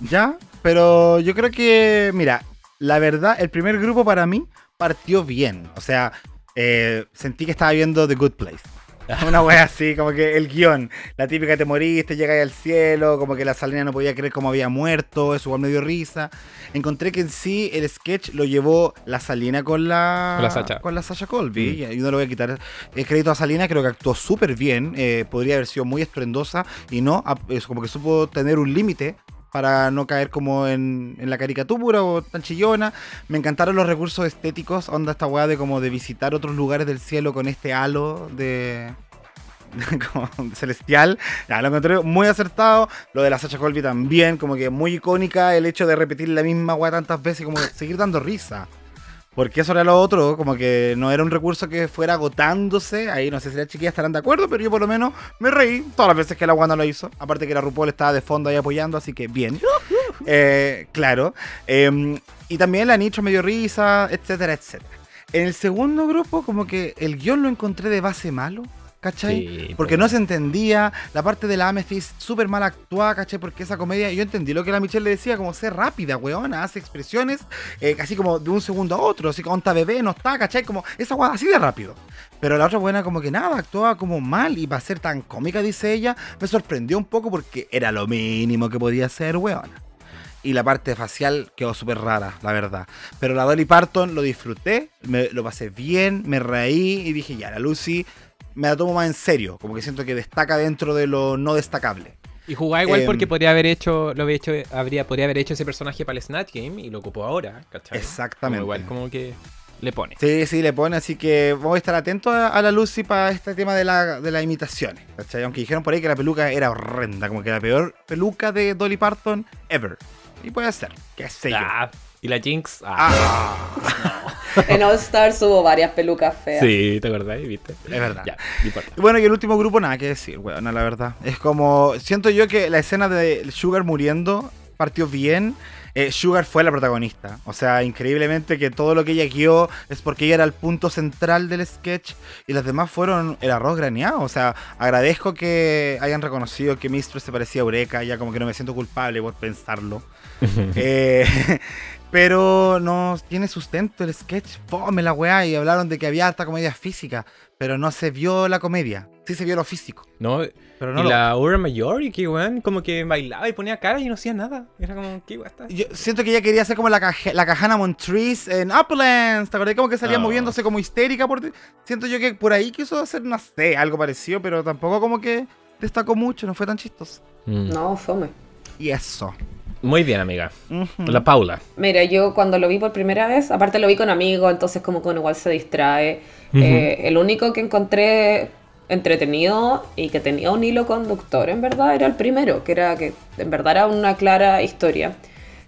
Ya, pero yo creo que, mira, la verdad, el primer grupo para mí partió bien. O sea, eh, sentí que estaba viendo The Good Place. Una wea así, como que el guion, la típica te moriste, llegáis al cielo, como que la Salina no podía creer cómo había muerto, eso igual me dio risa. Encontré que en sí el sketch lo llevó la Salina con la, Con la Sacha. con la Sasha Colby, y no lo voy a quitar el crédito a Salina, creo que actuó súper bien, eh, podría haber sido muy estruendosa y no, es como que supo tener un límite para no caer como en, en la caricatura o tan chillona. Me encantaron los recursos estéticos, onda esta weá de como de visitar otros lugares del cielo con este halo de... como celestial, Ya, lo encontré muy acertado. Lo de la Sacha Colby también, como que muy icónica. El hecho de repetir la misma weá tantas veces, como seguir dando risa. Porque eso era lo otro, como que no era un recurso que fuera agotándose. Ahí no sé si las chiquillas estarán de acuerdo, pero yo por lo menos me reí todas las veces que la Wanda lo hizo. Aparte que la RuPaul estaba de fondo ahí apoyando, así que bien. Eh, claro. Eh, y también la Nicho me dio risa, etcétera, etcétera. En el segundo grupo, como que el guion lo encontré de base malo. ¿Cachai? Sí, Porque po. no se entendía. La parte de la Amethyst súper mal actuada, ¿cachai? Porque esa comedia, yo entendí lo que la Michelle le decía, como ser rápida, weona, hace expresiones eh, así como de un segundo a otro, así como está bebé, no está, ¿cachai? Como esa weá así de rápido. Pero la otra buena como que nada, actuaba como mal y para ser tan cómica, dice ella, me sorprendió un poco porque era lo mínimo que podía ser, weona. Y la parte facial quedó súper rara, la verdad. Pero la Dolly Parton lo disfruté, me, lo pasé bien, me reí y dije, ya, la Lucy me la tomo más en serio, como que siento que destaca dentro de lo no destacable. Y jugaba igual Em, porque podría haber hecho, lo había hecho, habría, podría haber hecho ese personaje para el Snatch Game y lo ocupó ahora, ¿cachai? Exactamente. Como igual como que le pone. Sí, sí, le pone, así que vamos a estar atentos a, a la Lucy para este tema de, la, de las imitaciones. ¿cachai? Aunque dijeron por ahí que la peluca era horrenda, como que la peor peluca de Dolly Parton ever. Y puede ser, qué sé yo. Ah, y la Jinx. ah, En All Stars hubo varias pelucas feas. sí, ¿te acordás? ¿Viste? Es verdad. Ya, no Bueno, y el último grupo, nada que decir, weón, la verdad. Es como. Siento yo que la escena de Sugar muriendo partió bien. eh, Sugar fue la protagonista. O sea, increíblemente que todo lo que ella guió es porque ella era el punto central del sketch y los demás fueron el arroz graneado. O sea, agradezco que hayan reconocido que Mistress se parecía a Eureka, ya como que no me siento culpable por pensarlo. Eh, pero no tiene sustento el sketch, fome la weá, y hablaron de que había harta comedia física, pero no se vio la comedia, sí se vio lo físico. No, Pero no y lo- la Aura Mayor, y que weón, como que bailaba y ponía cara y no hacía nada. Era como, ¿qué weón está? Yo siento que ella quería ser como la, caja- la Cajana Montrese en Uplands. ¿Te acordás? Como que salía Ah. moviéndose como histérica. Por... Siento yo que por ahí quiso hacer, no sé, algo parecido, pero tampoco como que destacó mucho, no fue tan chistoso. Mm. No, fome. Y eso. Muy bien, amiga. La Paula. Mira, yo cuando lo vi por primera vez, aparte lo vi con amigos, entonces como que uno igual se distrae. Eh, el único que encontré entretenido y que tenía un hilo conductor, en verdad, era el primero, que era que en verdad era una clara historia.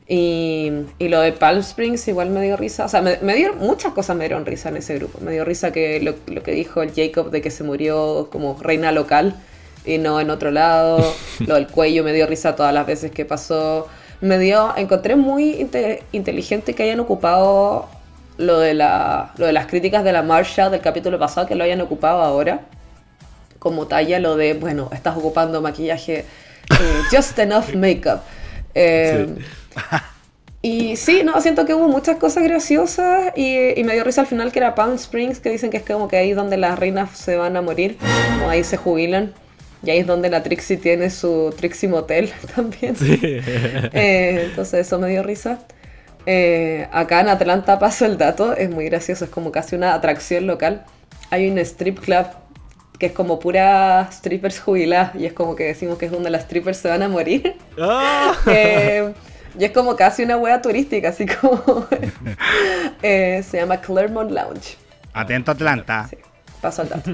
Y, y lo de Palm Springs igual me dio risa. O sea, me, me dio muchas cosas me dieron risa en ese grupo. Me dio risa que lo, lo que dijo el Jacob de que se murió como reina local y no en otro lado. lo del cuello me dio risa todas las veces que pasó. Me dio, encontré muy inte- inteligente que hayan ocupado lo de, la, lo de las críticas de la Marsha del capítulo pasado, que lo hayan ocupado ahora como talla lo de, bueno, estás ocupando maquillaje, eh, just enough makeup. Eh, Y sí, no, siento que hubo muchas cosas graciosas y, y me dio risa al final que era Palm Springs, que dicen que es como que ahí es donde las reinas se van a morir, o ahí se jubilan. Y ahí es donde la Trixie tiene su Trixie Motel también. Eh, entonces eso me dio risa. Eh, acá en Atlanta paso el dato, es muy gracioso, es como casi una atracción local. Hay un strip club que es como pura strippers jubiladas y es como que decimos que es donde las strippers se van a morir. Eh, y es como casi una wea turística, así como... eh, se llama Claremont Lounge. Atento Atlanta. Sí, paso al dato.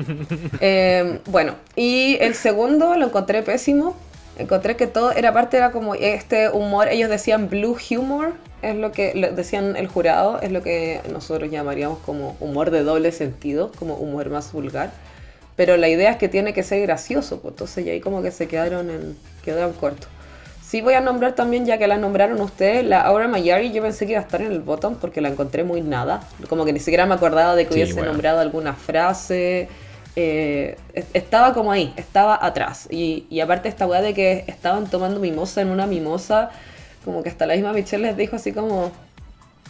Eh, bueno, y el segundo lo encontré pésimo. Encontré que todo era parte, era como este humor, ellos decían blue humor, es lo que decían el jurado, es lo que nosotros llamaríamos como humor de doble sentido, como humor más vulgar. Pero la idea es que tiene que ser gracioso, pues entonces ya ahí como que se quedaron en, quedaron cortos. Sí voy a nombrar también, ya que la nombraron ustedes, la Aura Mayari, yo pensé que iba a estar en el bottom porque la encontré muy nada. Como que ni siquiera me acordaba de que Sí, hubiese bueno. nombrado alguna frase. eh, es- estaba como ahí, estaba atrás. Y, y aparte esta weá de que estaban tomando mimosa en una mimosa, como que hasta la misma Michelle les dijo así como,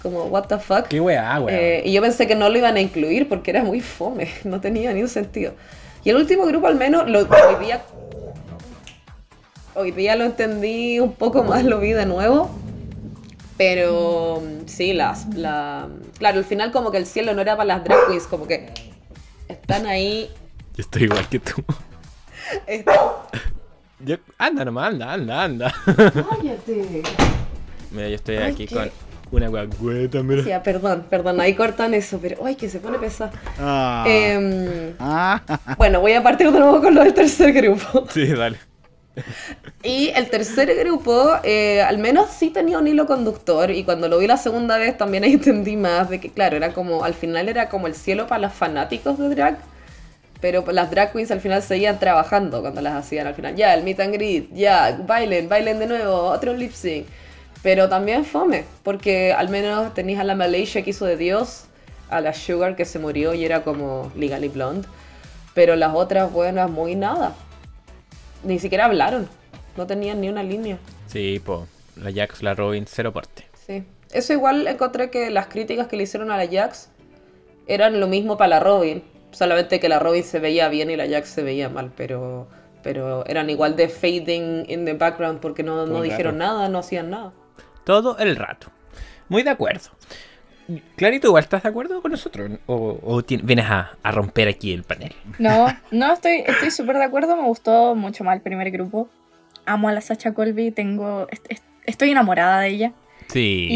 como, what the fuck. Qué weá, weá. Eh, y yo pensé que no lo iban a incluir porque era muy fome, no tenía ni un sentido. Y el último grupo al menos lo, hoy día hoy día lo entendí un poco más, lo vi de nuevo. Pero mm, sí, las, la, claro, al final como que el cielo no era para las drag queens, como que están ahí. Yo estoy igual que tú. Yo- anda nomás, anda, anda, anda. Cállate. Mira, yo estoy Ay, aquí qué- con una guagüeta, mira. Ya, perdón, perdón, ahí cortan eso, pero ay, que se pone pesado. Ah. Em, Ah. bueno, voy a partir de nuevo con lo del tercer grupo. Sí, dale. Y el tercer grupo, eh, al menos sí tenía un hilo conductor y cuando lo vi la segunda vez también entendí más de que, claro, era como, al final era como el cielo para los fanáticos de drag, pero las drag queens al final seguían trabajando cuando las hacían al final. Ya, el meet and greet, ya, bailen, bailen de nuevo, otro lip sync. Pero también fome, porque al menos tenías a la Malaysia que hizo de Dios, a la Sugar que se murió y era como Legally Blonde, pero las otras buenas muy nada. Ni siquiera hablaron. No tenían ni una línea. Sí, po. La Jax, la Robin, cero porte. Sí. Eso igual encontré que las críticas que le hicieron a la Jax eran lo mismo para la Robin. Solamente que la Robin se veía bien y la Jax se veía mal, pero, pero eran igual de fading in the background porque no, no dijeron rato. nada, no hacían nada. Todo el rato. Muy de acuerdo. Clarito, ¿igual estás de acuerdo con nosotros? ¿O, o ti- vienes a, a romper aquí el panel? No, no, estoy estoy súper de acuerdo. Me gustó mucho más el primer grupo. Amo a la Sacha Colby, tengo, est- est- estoy enamorada de ella. Sí.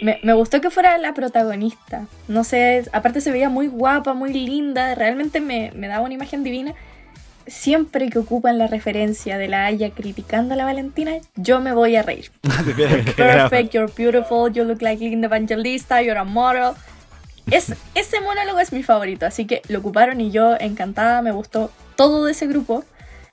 Y me, me gustó que fuera la protagonista. No sé, aparte se veía muy guapa, muy linda, realmente me, me daba una imagen divina. Siempre que ocupan la referencia de la Aya criticando a la Valentina, yo me voy a reír. Perfect, you're beautiful, you look like Linda Evangelista, you're a model. Es, ese monólogo es mi favorito, así que lo ocuparon y yo encantada, me gustó todo de ese grupo.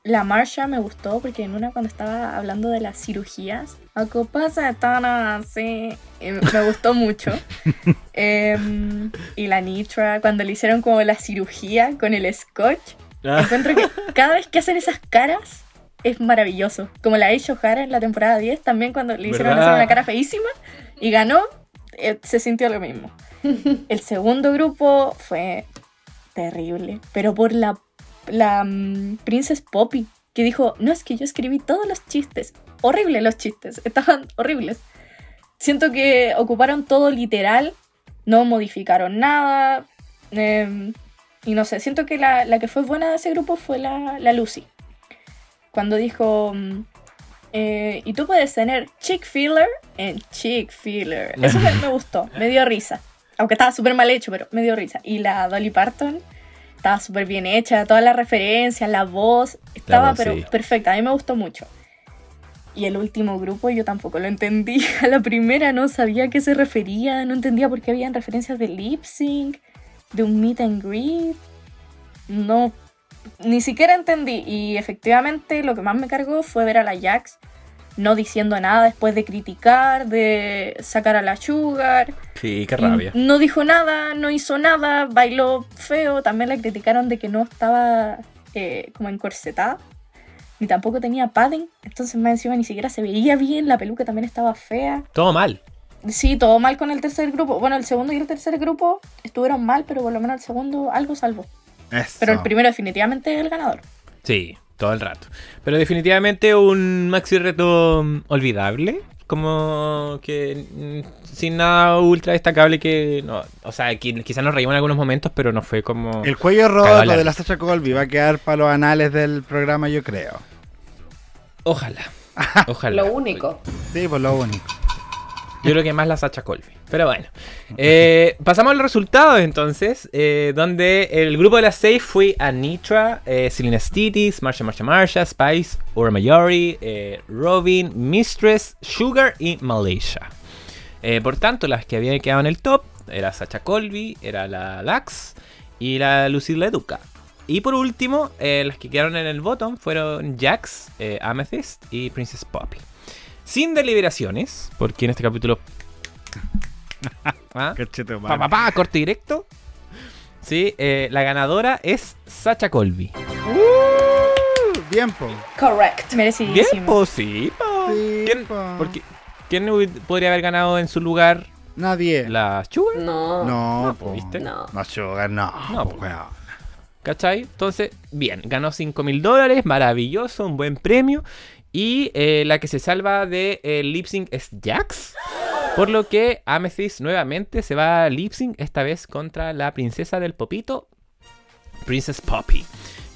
la Marsha me gustó porque en una cuando estaba hablando de las cirugías, algo pasa tan así, me gustó mucho. Em, y la Nitra, cuando le hicieron como la cirugía con el scotch. Encuentro que cada vez que hacen esas caras es maravilloso. Como la hizo O'Hara en la temporada 10, también cuando le hicieron ¿Verdad? hacer una cara feísima y ganó, eh, se sintió lo mismo. El segundo grupo fue terrible, pero por la, la mm, Princess Poppy, que dijo, no, es que yo escribí todos los chistes. Horribles los chistes, estaban horribles. Siento que ocuparon todo literal, no modificaron nada. em, y no sé, siento que la, la que fue buena de ese grupo fue la, la Lucy. Cuando dijo, mm, eh, y tú puedes tener chick filler en chick filler. Eso me, me gustó, me dio risa. Aunque estaba súper mal hecho, pero me dio risa. Y la Dolly Parton estaba súper bien hecha, todas las referencias, la voz, estaba pero sí. perfecta, a mí me gustó mucho. Y el último grupo yo tampoco lo entendí. A la primera no sabía a qué se refería, no entendía por qué habían referencias de lip sync, de un meet and greet. No, ni siquiera entendí. Y efectivamente lo que más me cargó fue ver a la Jax no diciendo nada después de criticar, de sacar a la Sugar. Sí, qué rabia. No dijo nada, no hizo nada, bailó feo. También la criticaron de que no estaba eh, como encorsetada. Ni tampoco tenía padding. Entonces más encima ni siquiera se veía bien. La peluca también estaba fea. Todo mal. Sí, todo mal con el tercer grupo. Bueno, el segundo y el tercer grupo estuvieron mal, pero por lo menos el segundo algo salvo. Eso. Pero el primero definitivamente es el ganador. Sí, todo el rato. Pero definitivamente un maxi reto mm, olvidable. Como que mm, sin nada ultra destacable que... No, o sea, qui- quizás nos reímos en algunos momentos, pero no fue como... El cuello roto la de la risa. Sacha Colby va a quedar para los anales del programa, yo creo. Ojalá. Ojalá. Lo único. Sí, por lo único. Yo creo que más la Sacha Colby. Pero bueno. Eh, pasamos a los resultados entonces. eh, donde el grupo de las seis fue Anitra, eh, Selena Stitis, Marsha Marsha Marsha, Spice, Ora Mayori, eh, Robin, Mistress, Sugar y Malaysia. Por tanto, las que habían quedado en el top era Sacha Colby, era la Dax y la Lucille Educa. Y por último, las que quedaron en el bottom fueron Jax, Amethyst y Princess Poppy. Sin deliberaciones, porque en este capítulo. ¿Ah? Pa, pa, pa, corte directo. Sí, eh, la ganadora es Sacha Colby. Uh, bien, po. Correct. Bien, Merecidísimo. pues sí, po. Sí, ¿Quién, po. porque, ¿quién podría haber ganado en su lugar? Nadie. ¿La Sugar? No. No, No, po. ¿viste? No. No, Sugar, no. No, po, po. weón. ¿Cachai? Entonces, bien, ganó 5 mil dólares, maravilloso, un buen premio. Y eh, la que se salva de eh, lip sync es Jax. Por lo que Amethyst nuevamente se va a lip sync, esta vez contra la princesa del popito, Princess Poppy.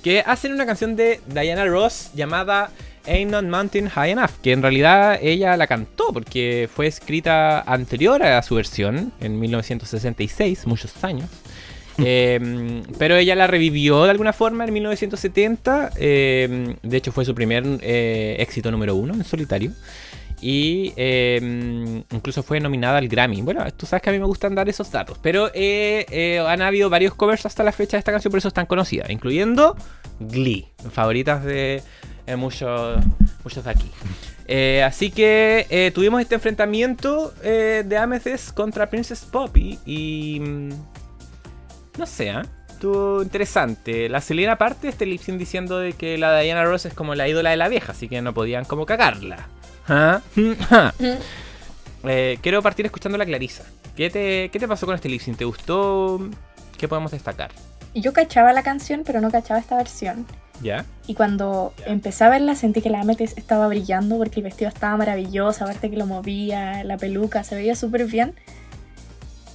Que hacen una canción de Diana Ross llamada Ain't Not Mountain High Enough. Que en realidad ella la cantó porque fue escrita anterior a su versión, en 1966, muchos años. Eh, pero ella la revivió de alguna forma en 1970. eh, de hecho, fue su primer eh, éxito número uno en solitario. Y eh, incluso fue nominada al Grammy. Bueno, tú sabes que a mí me gustan dar esos datos. Pero eh, eh, han habido varios covers hasta la fecha de esta canción, por eso es tan conocida. Incluyendo Glee, favoritas de muchos, muchos de aquí. Así que tuvimos este enfrentamiento de Amethyst contra Princess Poppy. Y. no sé, ¿ah? Estuvo interesante. La Selena parte este lip sync diciendo de que la Diana Ross es como la ídola de la vieja, así que no podían como cagarla. ¿Ah? Eh, quiero partir escuchando la Clarisa. ¿Qué te, ¿Qué te pasó con este lip sync? ¿Te gustó? ¿Qué podemos destacar? Yo cachaba la canción, pero no cachaba esta versión. ¿Ya? Y cuando empecé a verla sentí que la Amethyst estaba brillando porque el vestido estaba maravilloso, aparte que lo movía, la peluca, se veía súper bien.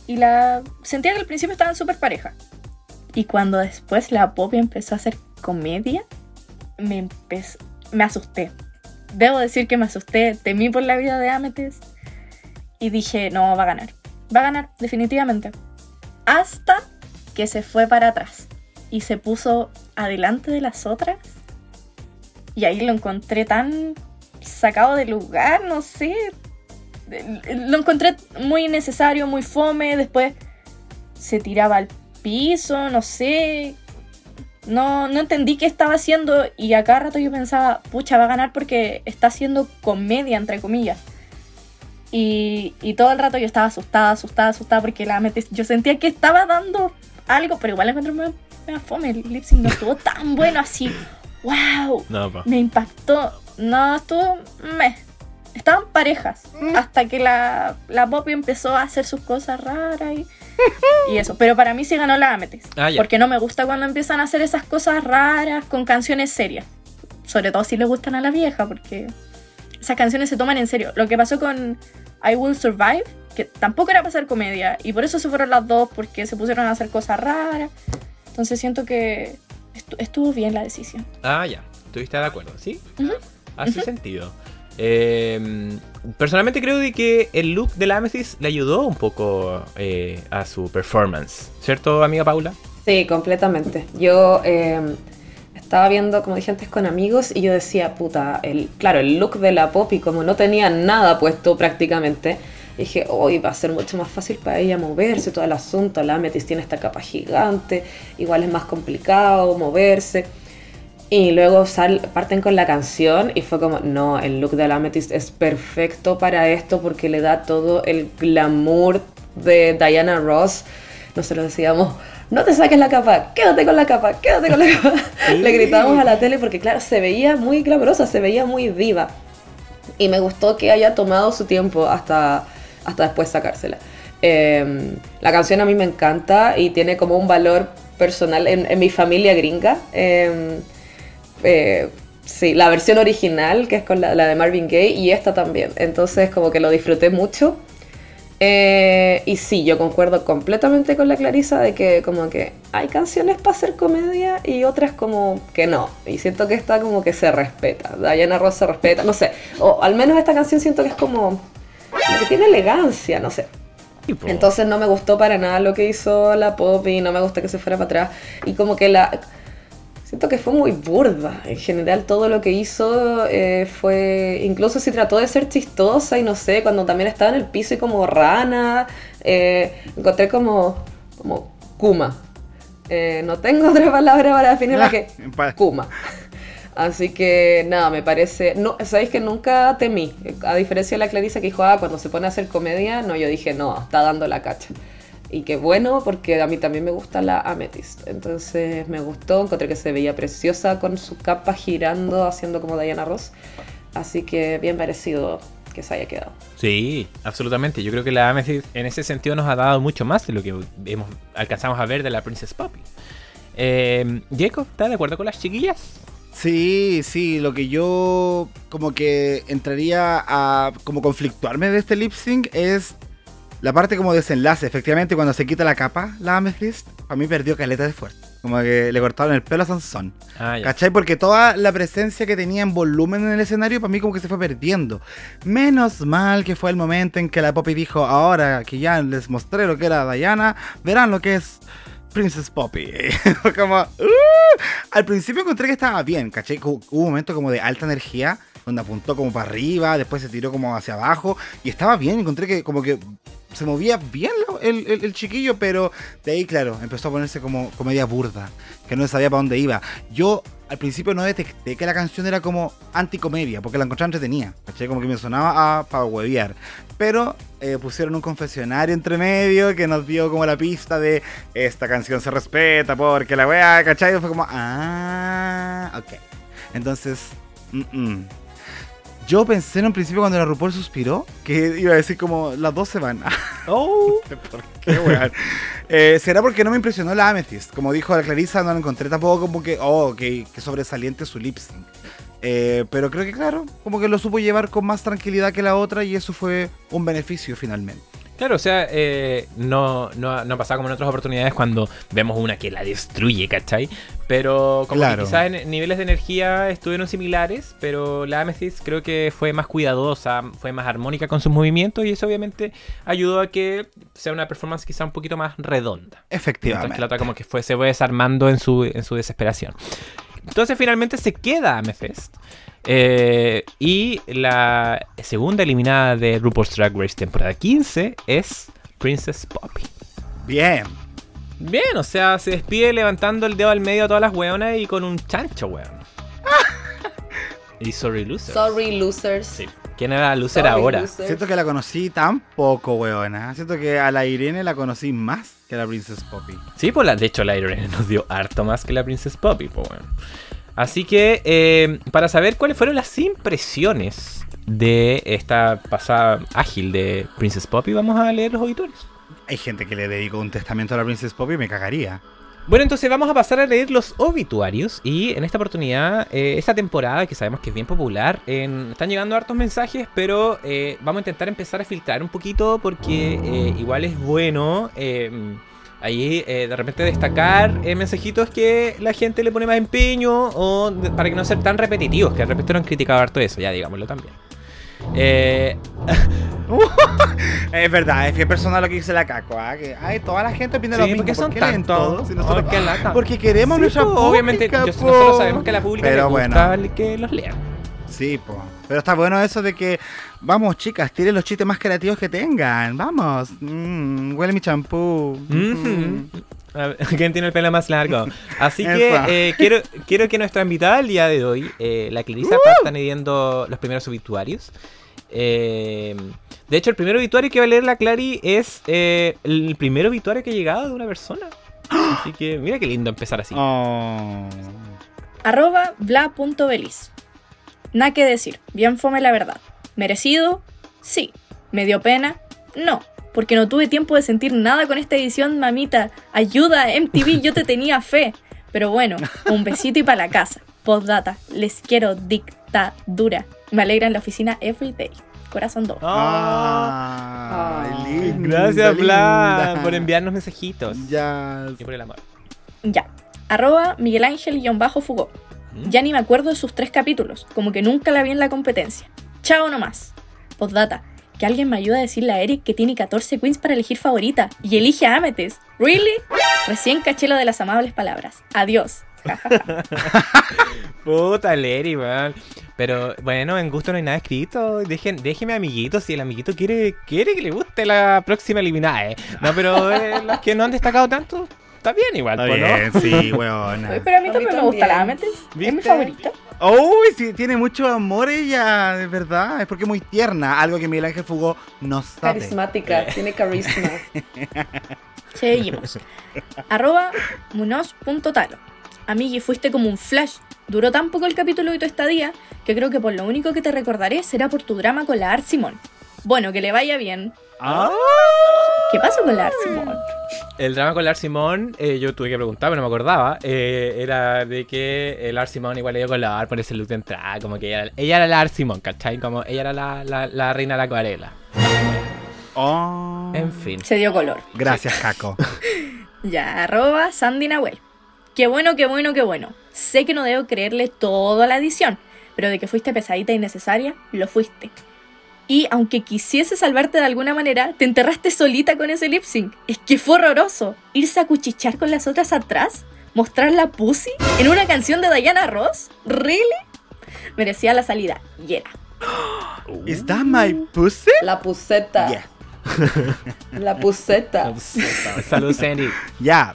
Y la sentía que al principio estaban súper pareja. Y cuando después la Poppy empezó a hacer comedia, me, me asusté. Debo decir que me asusté, temí por la vida de Amethyst. Y dije, no, va a ganar. Va a ganar, definitivamente. Hasta que se fue para atrás y se puso adelante de las otras. Y ahí lo encontré tan sacado de lugar, no sé. Lo encontré muy innecesario, muy fome. Después se tiraba al piso, no sé. no, no entendí qué estaba haciendo y a cada rato yo pensaba, pucha, va a ganar porque está haciendo comedia, entre comillas. Y, y todo el rato yo estaba asustada, asustada, asustada porque la Amethyst, yo sentía que estaba dando algo, pero igual encontré me, me fome, el lip sync no estuvo tan bueno así. ¡Wow! No. Me impactó. No, estuvo. Me. Estaban parejas. Hasta que la, la Poppy empezó a hacer sus cosas raras y, y eso. Pero para mí sí ganó la Amethyst. Ah, ya. Porque no me gusta cuando empiezan a hacer esas cosas raras con canciones serias. Sobre todo si le gustan a la vieja, porque esas canciones se toman en serio. Lo que pasó con I Will Survive, que tampoco era para hacer comedia. Y por eso se fueron las dos, porque se pusieron a hacer cosas raras. Entonces siento que estu- estuvo bien la decisión. Ah, ya. ¿Estuviste de acuerdo? ¿Sí? Hace sentido. Eh, personalmente creo de que el look de la Amethyst le ayudó un poco eh, a su performance. ¿Cierto, amiga Paula? Sí, completamente. Yo eh, estaba viendo, como dije antes, con amigos y yo decía, puta, el, claro, el look de la Poppy, como no tenía nada puesto prácticamente, dije, hoy va a ser mucho más fácil para ella moverse, todo el asunto. La Amethyst tiene esta capa gigante, igual es más complicado moverse. Y luego sal- parten con la canción y fue como, no, el look de la Amethyst es perfecto para esto porque le da todo el glamour de Diana Ross. Nosotros decíamos, no te saques la capa, quédate con la capa, quédate con la capa. Le gritábamos a la tele porque claro, se veía muy glamorosa, se veía muy diva. Y me gustó que haya tomado su tiempo hasta, hasta después sacársela. Eh, la canción a mí me encanta y tiene como un valor personal en, en mi familia gringa. Eh, eh, sí, la versión original, que es con la, la de Marvin Gaye, y esta también. Entonces, como que lo disfruté mucho. Eh, y sí, yo concuerdo completamente con la Clarisa de que como que hay canciones para hacer comedia y otras como que no. Y siento que esta como que se respeta. Diana Ross se respeta, no sé. O al menos esta canción siento que es como, que tiene elegancia, no sé. Entonces no me gustó para nada lo que hizo la pop y no me gusta que se fuera para atrás. Y como que la... Siento que fue muy burda. En general todo lo que hizo eh, fue... Incluso si trató de ser chistosa y no sé, cuando también estaba en el piso y como rana, eh, encontré como... como Kuma. Eh, no tengo otra palabra para definirla que Pa- Kuma. Así que nada, me parece. No, sabéis que nunca temí. A diferencia de la Clarisa que dijo, ah, cuando se pone a hacer comedia, no, yo dije, no, está dando la cacha. Y qué bueno, porque a mí también me gusta la Amethyst. Entonces me gustó, encontré que se veía preciosa con su capa girando, haciendo como Diana Ross. Así que bien parecido que se haya quedado. Sí, absolutamente. Yo creo que la Amethyst en ese sentido nos ha dado mucho más de lo que hemos, alcanzamos a ver de la Princess Poppy. Eh, Jacob, ¿estás de acuerdo con las chiquillas? Sí, sí, lo que yo como que entraría a como conflictuarme de este lip sync es la parte como desenlace. Efectivamente, cuando se quita la capa, la Amethyst, a mí perdió caleta de fuerza. Como que le cortaron el pelo a Sansón. Ah. ¿Cachai? Porque toda la presencia que tenía en volumen en el escenario, para mí como que se fue perdiendo. Menos mal que fue el momento en que la Poppy dijo, ahora que ya les mostré lo que era Diana, verán lo que es Princess Poppy. como, "Uh". Al principio encontré que estaba bien, ¿cachai? Hu- Hubo un momento como de alta energía, donde apuntó como para arriba, después se tiró como hacia abajo, y estaba bien, encontré que como que se movía bien el, el- chiquillo, pero de ahí, claro, empezó a ponerse como comedia burda, que no sabía para dónde iba. Yo al principio no detecté que la canción era como anticomedia, porque la encontraba entretenida, ¿cachai? Como que me sonaba para huevear. Pero eh, pusieron un confesionario entre medio que nos dio como la pista de esta canción se respeta porque la wea, ¿cachai? Y fue como, ah, ok. Entonces, mm, mm. Yo pensé en un principio cuando la RuPaul suspiró que iba a decir como las dos se van. Oh, ¿Por qué, weón? Eh, ¿Será porque no me impresionó la Amethyst? Como dijo la Clarisa, no la encontré tampoco como que, oh, que, que sobresaliente su lip sync. Eh, pero creo que, claro, como que lo supo llevar con más tranquilidad que la otra y eso fue un beneficio finalmente. Claro, o sea, eh, no, no, no ha pasado como en otras oportunidades cuando vemos una que la destruye, ¿cachai? Pero como Claro. que quizás en niveles de energía estuvieron similares, pero la Amethyst creo que fue más cuidadosa, fue más armónica con sus movimientos y eso obviamente ayudó a que sea una performance quizá un poquito más redonda. Mientras que Efectivamente. la otra como que fue, se fue desarmando en su, en su desesperación. Entonces finalmente se queda Amethyst. Eh, y la segunda eliminada de RuPaul's Drag Race temporada 15 es Princess Poppy. Bien. Bien, o sea, se despide levantando el dedo al medio a todas las weonas y con un chancho, weón. y sorry loser. Sorry, losers. Sí. ¿Quién era la loser Sorry, ahora? losers. Siento que la conocí tan poco, weona. Siento que a la Irene la conocí más que a la Princess Poppy. Sí, pues la, de hecho la Irene nos dio harto más que la Princess Poppy, pues bueno. Así que, eh, para saber cuáles fueron las impresiones de esta pasada ágil de Princess Poppy, vamos a leer los obituarios. Hay gente que le dedicó un testamento a la Princess Poppy y me cagaría. Bueno, entonces vamos a pasar a leer los obituarios y en esta oportunidad, eh, esta temporada que sabemos que es bien popular, están llegando hartos mensajes, pero eh, vamos a intentar empezar a filtrar un poquito porque eh, igual es bueno ahí de repente destacar mensajitos que la gente le pone más empeño o para que no ser tan repetitivos, que de repente no han criticado harto eso, ya digámoslo también. Eh, Es verdad, es que es personal lo que dice la Caco, ¿ah? que ay, toda la gente opina Sí, lo mismo. ¿por qué son? Si nosotros- lata. Porque queremos sí, nuestra po, obviamente pública, po. nosotros sabemos que la pública Pero le gusta bueno. que los lean. Sí, po. Pero está bueno eso de que, vamos chicas, tiren los chistes más creativos que tengan. Vamos. Mm, huele mi champú. ¿Quién tiene el pelo más largo? Así que eh, quiero, quiero que nuestra invitada el día de hoy, eh, la Clarisa, Uh. parta leyendo los primeros obituarios. Eh, de hecho, el primer obituario que va a leer la Clary es eh, el primer obituario que ha llegado de una persona. Así que mira qué lindo empezar así. Oh. Arroba bla.beliz. Nada que decir, bien fome la verdad. ¿Merecido? Sí. ¿Me dio pena? No. Porque no tuve tiempo de sentir nada con esta edición, mamita. Ayuda, MTV, yo te tenía fe. Pero bueno, un besito y para la casa. Postdata, les quiero dictadura. Me alegra en la oficina everyday. Corazón 2. Ah, Ah. Gracias, Bla, por enviarnos mensajitos. Ya. Y por el amor. Ya. Arroba Miguel Ángel-Fugó. ¿Mm? Ya ni me acuerdo de sus tres capítulos, como que nunca la vi en la competencia. Chao nomás. Postdata, que alguien me ayude a decirle a Eric que tiene 14 queens para elegir favorita y elige a Amethyst. ¿Really? Recién caché lo de las amables palabras. Adiós. Puta, Leri, weón. Pero bueno, en gusto no hay nada escrito. Dejen, déjeme amiguito si el amiguito quiere, quiere que le guste la próxima eliminada. eh. No, pero eh, los que no han destacado tanto, está bien igual, Está pues, sí, weona. Pero a mí A mí también me gusta la Amethyst. Es mi favorita. Uy, sí, tiene mucho amor ella, de verdad. Es porque es muy tierna. Algo que Miguel Ángel Fugó no sabe. Carismática, tiene carisma. Seguimos. Arroba munoz.talo. Amigui, fuiste como un flash. Duró tan poco el capítulo de tu estadía que creo que por lo único que te recordaré será por tu drama con la Art Simón. Bueno, que le vaya bien. Ah, ¿Qué pasó con la Art Simón? El drama con Lars Simón, eh, yo tuve que preguntar, pero no me acordaba. eh, era de que el Lars Simón igual le dio Art por ese look de entrada. Como que ella, era- ella era la Lars Simón, ¿cachai? Como ella era la, la, la reina de la acuarela. oh. En fin. Se dio color. Gracias, Caco. Ya, arroba Sandy Nahuel. Qué bueno, qué bueno, qué bueno. Sé que no debo creerle toda la edición, pero de que fuiste pesadita y necesaria, lo fuiste. Y aunque quisiese salvarte de alguna manera, te enterraste solita con ese lip sync. Es que fue horroroso. Irse a cuchichar con las otras atrás, mostrar la pussy en una canción de Diana Ross. ¿Really? Merecía la salida. Y era. ¿Is that my pussy? La puseta. Yeah. La puseta. Salud, Sandy. Ya.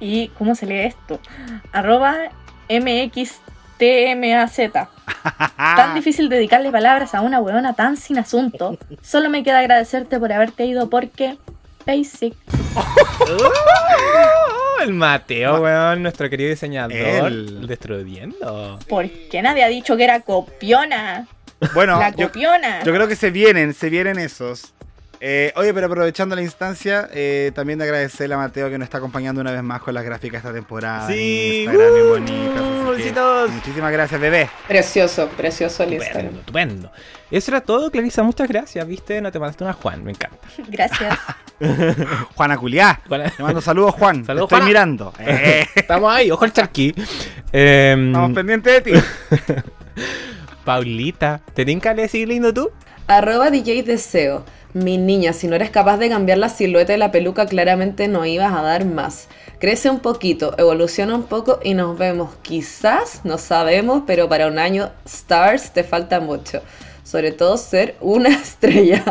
¿Y cómo se lee esto? Arroba MXTMAZ. Tan difícil dedicarle palabras a una weona tan sin asunto. Solo me queda agradecerte por haberte ido porque. Basic. Oh, el Mateo, weón, nuestro querido diseñador. Él. Destruyendo. Porque nadie ha dicho que era copiona. Bueno, la yo, copiona. yo creo que se vienen, se vienen esos. Eh, oye, pero aprovechando la instancia, eh, también de agradecerle a Mateo que nos está acompañando una vez más con las gráficas esta temporada. Sí, Instagram, uh, bonitas. Muchísimas gracias, bebé. Precioso, precioso el Estupendo, Instagram. estupendo. Eso era todo, Clarisa. Muchas gracias, ¿viste? No te mandaste una Juan, me encanta. Gracias. Juana Culiá. Juana- Te mando saludos, Juan. Te Saludos, estoy Juana. mirando. Eh, Estamos ahí, ojo el charqui. Em, estamos pendientes de ti. Paulita, ¿te tinca de seguir lindo tú? Arroba DJ Deseo. Mi niña, si no eres capaz de cambiar la silueta de la peluca, claramente no ibas a dar más. Crece un poquito, evoluciona un poco y nos vemos. Quizás, no sabemos, pero para un año Stars te falta mucho. Sobre todo ser una estrella.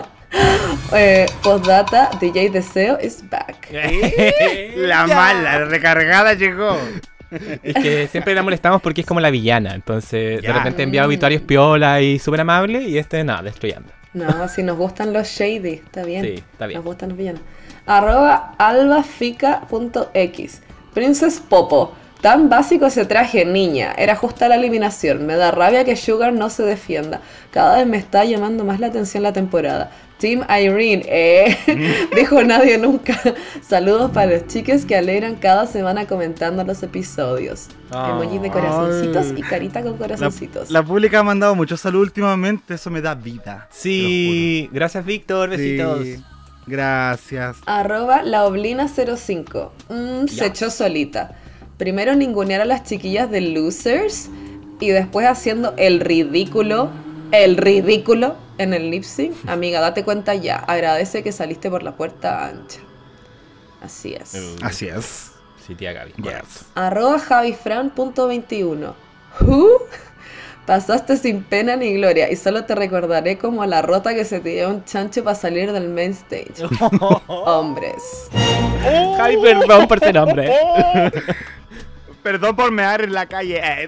Eh, postdata, DJ Deseo is back. La mala, la recargada llegó. Es que siempre la molestamos porque es como la villana. Entonces, Ya. de repente envía obituarios piola y súper amable. Y este, nada, destruyendo. No, si nos gustan los shady, está bien. Sí, está bien. Nos gustan los villanos. Arroba albafica.x. Princess Popo. Tan básico ese traje, niña. Era justa la eliminación. Me da rabia que Sugar no se defienda. Cada vez me está llamando más la atención la temporada. Team Irene, eh. Dijo nadie nunca. Saludos para los chiques que alegran cada semana comentando los episodios. Emojis de corazoncitos Ay. y carita con La, corazoncitos. la pública ha mandado mucho salud últimamente, eso me da vida. Sí, gracias Víctor, besitos. Sí, gracias. Arroba laoblina05. Mm, se echó solita. Primero ningunear a las chiquillas de Losers y después haciendo el ridículo, el ridículo en el lip sync. Amiga, date cuenta ya. Agradece que saliste por la puerta ancha. Así es. Uh, Así es. Sí, tía Gaby. Yes. Arroba javifran.21. ¿Who? Pasaste sin pena ni gloria y solo te recordaré como a la rota que se te dio un chancho para salir del main stage. Hombres. Javi, perdón por ser hombre. Perdón por mear en la calle.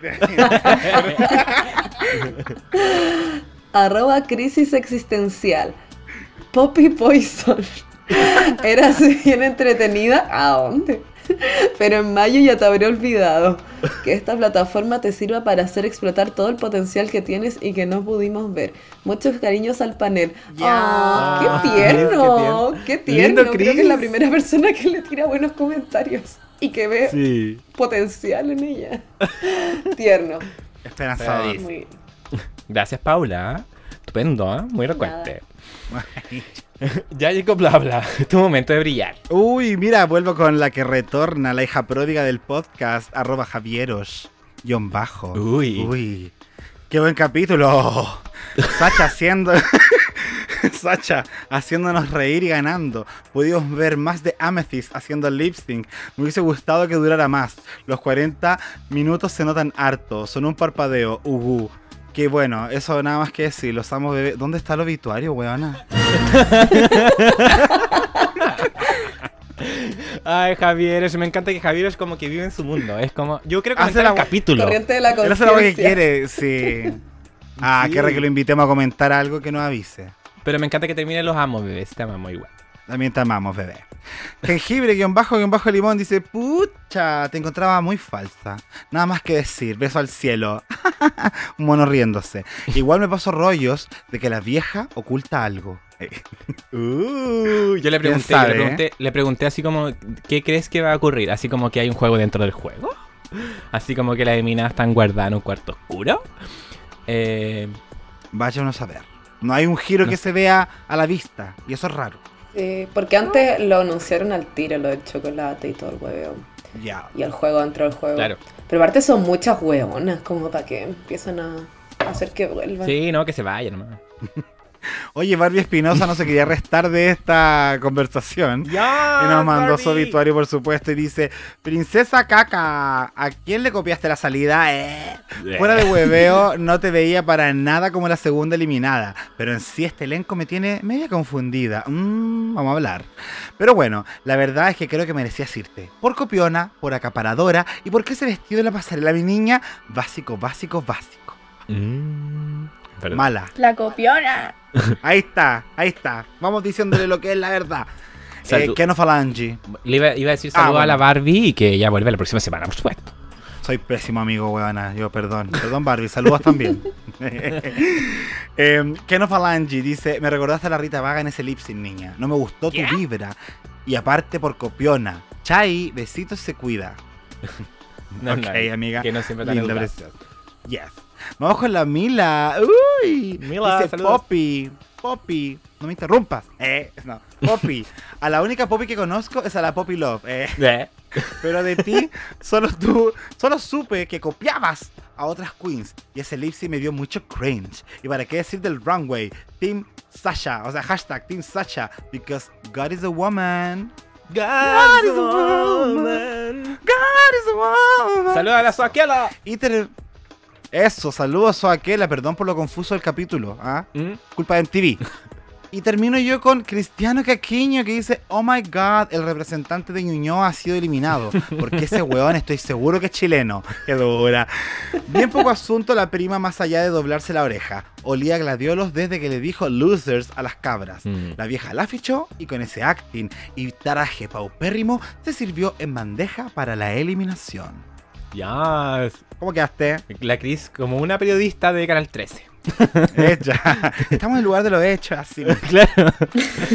Arroba crisis existencial. Poppy Poison. Eras bien entretenida. ¿A dónde? Pero en mayo ya te habré olvidado. Que esta plataforma te sirva para hacer explotar todo el potencial que tienes y que no pudimos ver. Muchos cariños al panel. Ya. ¡Oh, ¡Qué tierno! ¡Qué tierno! Creo que es la primera persona que le tira buenos comentarios y que ve Sí. potencial en ella. Tierno. Esperanzador. Muy. Gracias, Paula. Estupendo, ¿eh? Muy elocuente. ya llegó bla bla. Es tu momento de brillar. Uy, mira, vuelvo con la que retorna, la hija pródiga del podcast, arroba Javieros, guion bajo. Uy. Uy, qué buen capítulo. Sacha haciendo... Sacha haciéndonos reír y ganando. Pudimos ver más de Amethyst haciendo lip sync. Me hubiese gustado que durara más. Los 40 minutos se notan harto. Son un parpadeo. Uhu. Qué bueno, eso nada más que decir. Los amo bebé. ¿Dónde está el obituario, weona? Ay, Javier, eso me encanta que Javier es como que vive en su mundo. Es como, yo creo que Hace el capítulo. Corriente de la Él hace lo que quiere, sí. Ah, Sí. quiere que lo invitemos a comentar algo que nos avise. Pero me encanta que termine los amos, bebés. Te amamos igual. También te amamos, bebé. Jengibre, guion bajo, guion bajo limón, dice, pucha, te encontraba muy falsa. Nada más que decir, beso al cielo. Un mono riéndose. Igual me paso rollos de que la vieja oculta algo. Uh, yo le pregunté, sabe, le, eh? pregunté le pregunté así como, ¿qué crees que va a ocurrir? Así como que hay un juego dentro del juego. Así como que las minas están guardadas en un cuarto oscuro. Eh, a ver. No hay un giro No que se vea a la vista. Y eso es raro. Sí, porque antes lo anunciaron al tiro, lo del chocolate y todo el hueveo. Ya. Y el juego dentro del juego. claro. Pero aparte son muchas hueonas, como para que empiezan a hacer que vuelvan. Sí, no, que se vaya nomás. Oye, Barbie Espinosa no se quería restar de esta conversación. ¡Ya! Y nos mandó su obituario, por supuesto, y dice: Princesa Caca, ¿a quién le copiaste la salida? Eh. Fuera de hueveo, no te veía para nada como la segunda eliminada. Pero en sí este elenco me tiene media confundida. Mm, vamos a hablar. Pero bueno, la verdad es que creo que merecías irte. Por copiona, por acaparadora y porque ese vestido de la pasarela, mi niña, básico, básico, básico. Mm, perdón. Mala. La copiona. Ahí está, ahí está. Vamos diciéndole lo que es la verdad. Eh, Salud. Keno Falangi. Le iba, iba a decir Ah, saludos a la. Barbie y que ya vuelve la próxima semana, por supuesto. Soy pésimo amigo, weona. Yo, perdón. Perdón, Barbie. Saludos también. eh, Keno Falangi dice: Me recordaste a la Rita Vaga en ese lip niña. No me gustó tu vibra. Y aparte por copiona. Chai, besitos se cuida. No, ok, no, amiga. Que no siempre tan. Yes. Vamos con la Mila. Uy. Mila, dice saludos. Poppy. Poppy. No me interrumpas. Eh, no. Poppy. A la única Poppy que conozco es a la Poppy Love. Eh. Eh. Pero de ti, solo tú, solo supe que copiabas a otras queens. Y ese lip sync me dio mucho cringe. Y para qué decir del runway, Team Sasha, o sea, hashtag Team Sasha, because God is a woman. God is a woman. God is a woman. Saludos a la Soaquela. Y Eso, saludos a Aquela, perdón por lo confuso del capítulo. ¿ah? Mm, Culpa de MTV. Y termino yo con Cristiano Caquiño que dice, oh my god, el representante de Ñuñoa ha sido eliminado. Porque ese weón estoy seguro que es chileno. Qué dura. Bien poco asunto la prima más allá de doblarse la oreja. Olía gladiolos desde que le dijo losers a las cabras. Mm. La vieja la fichó y con ese acting y traje paupérrimo se sirvió en bandeja para la eliminación. Ya. ¿Cómo quedaste? La Cris como una periodista de Canal 13. Hecha. Estamos en el lugar de lo hecho, así. Claro.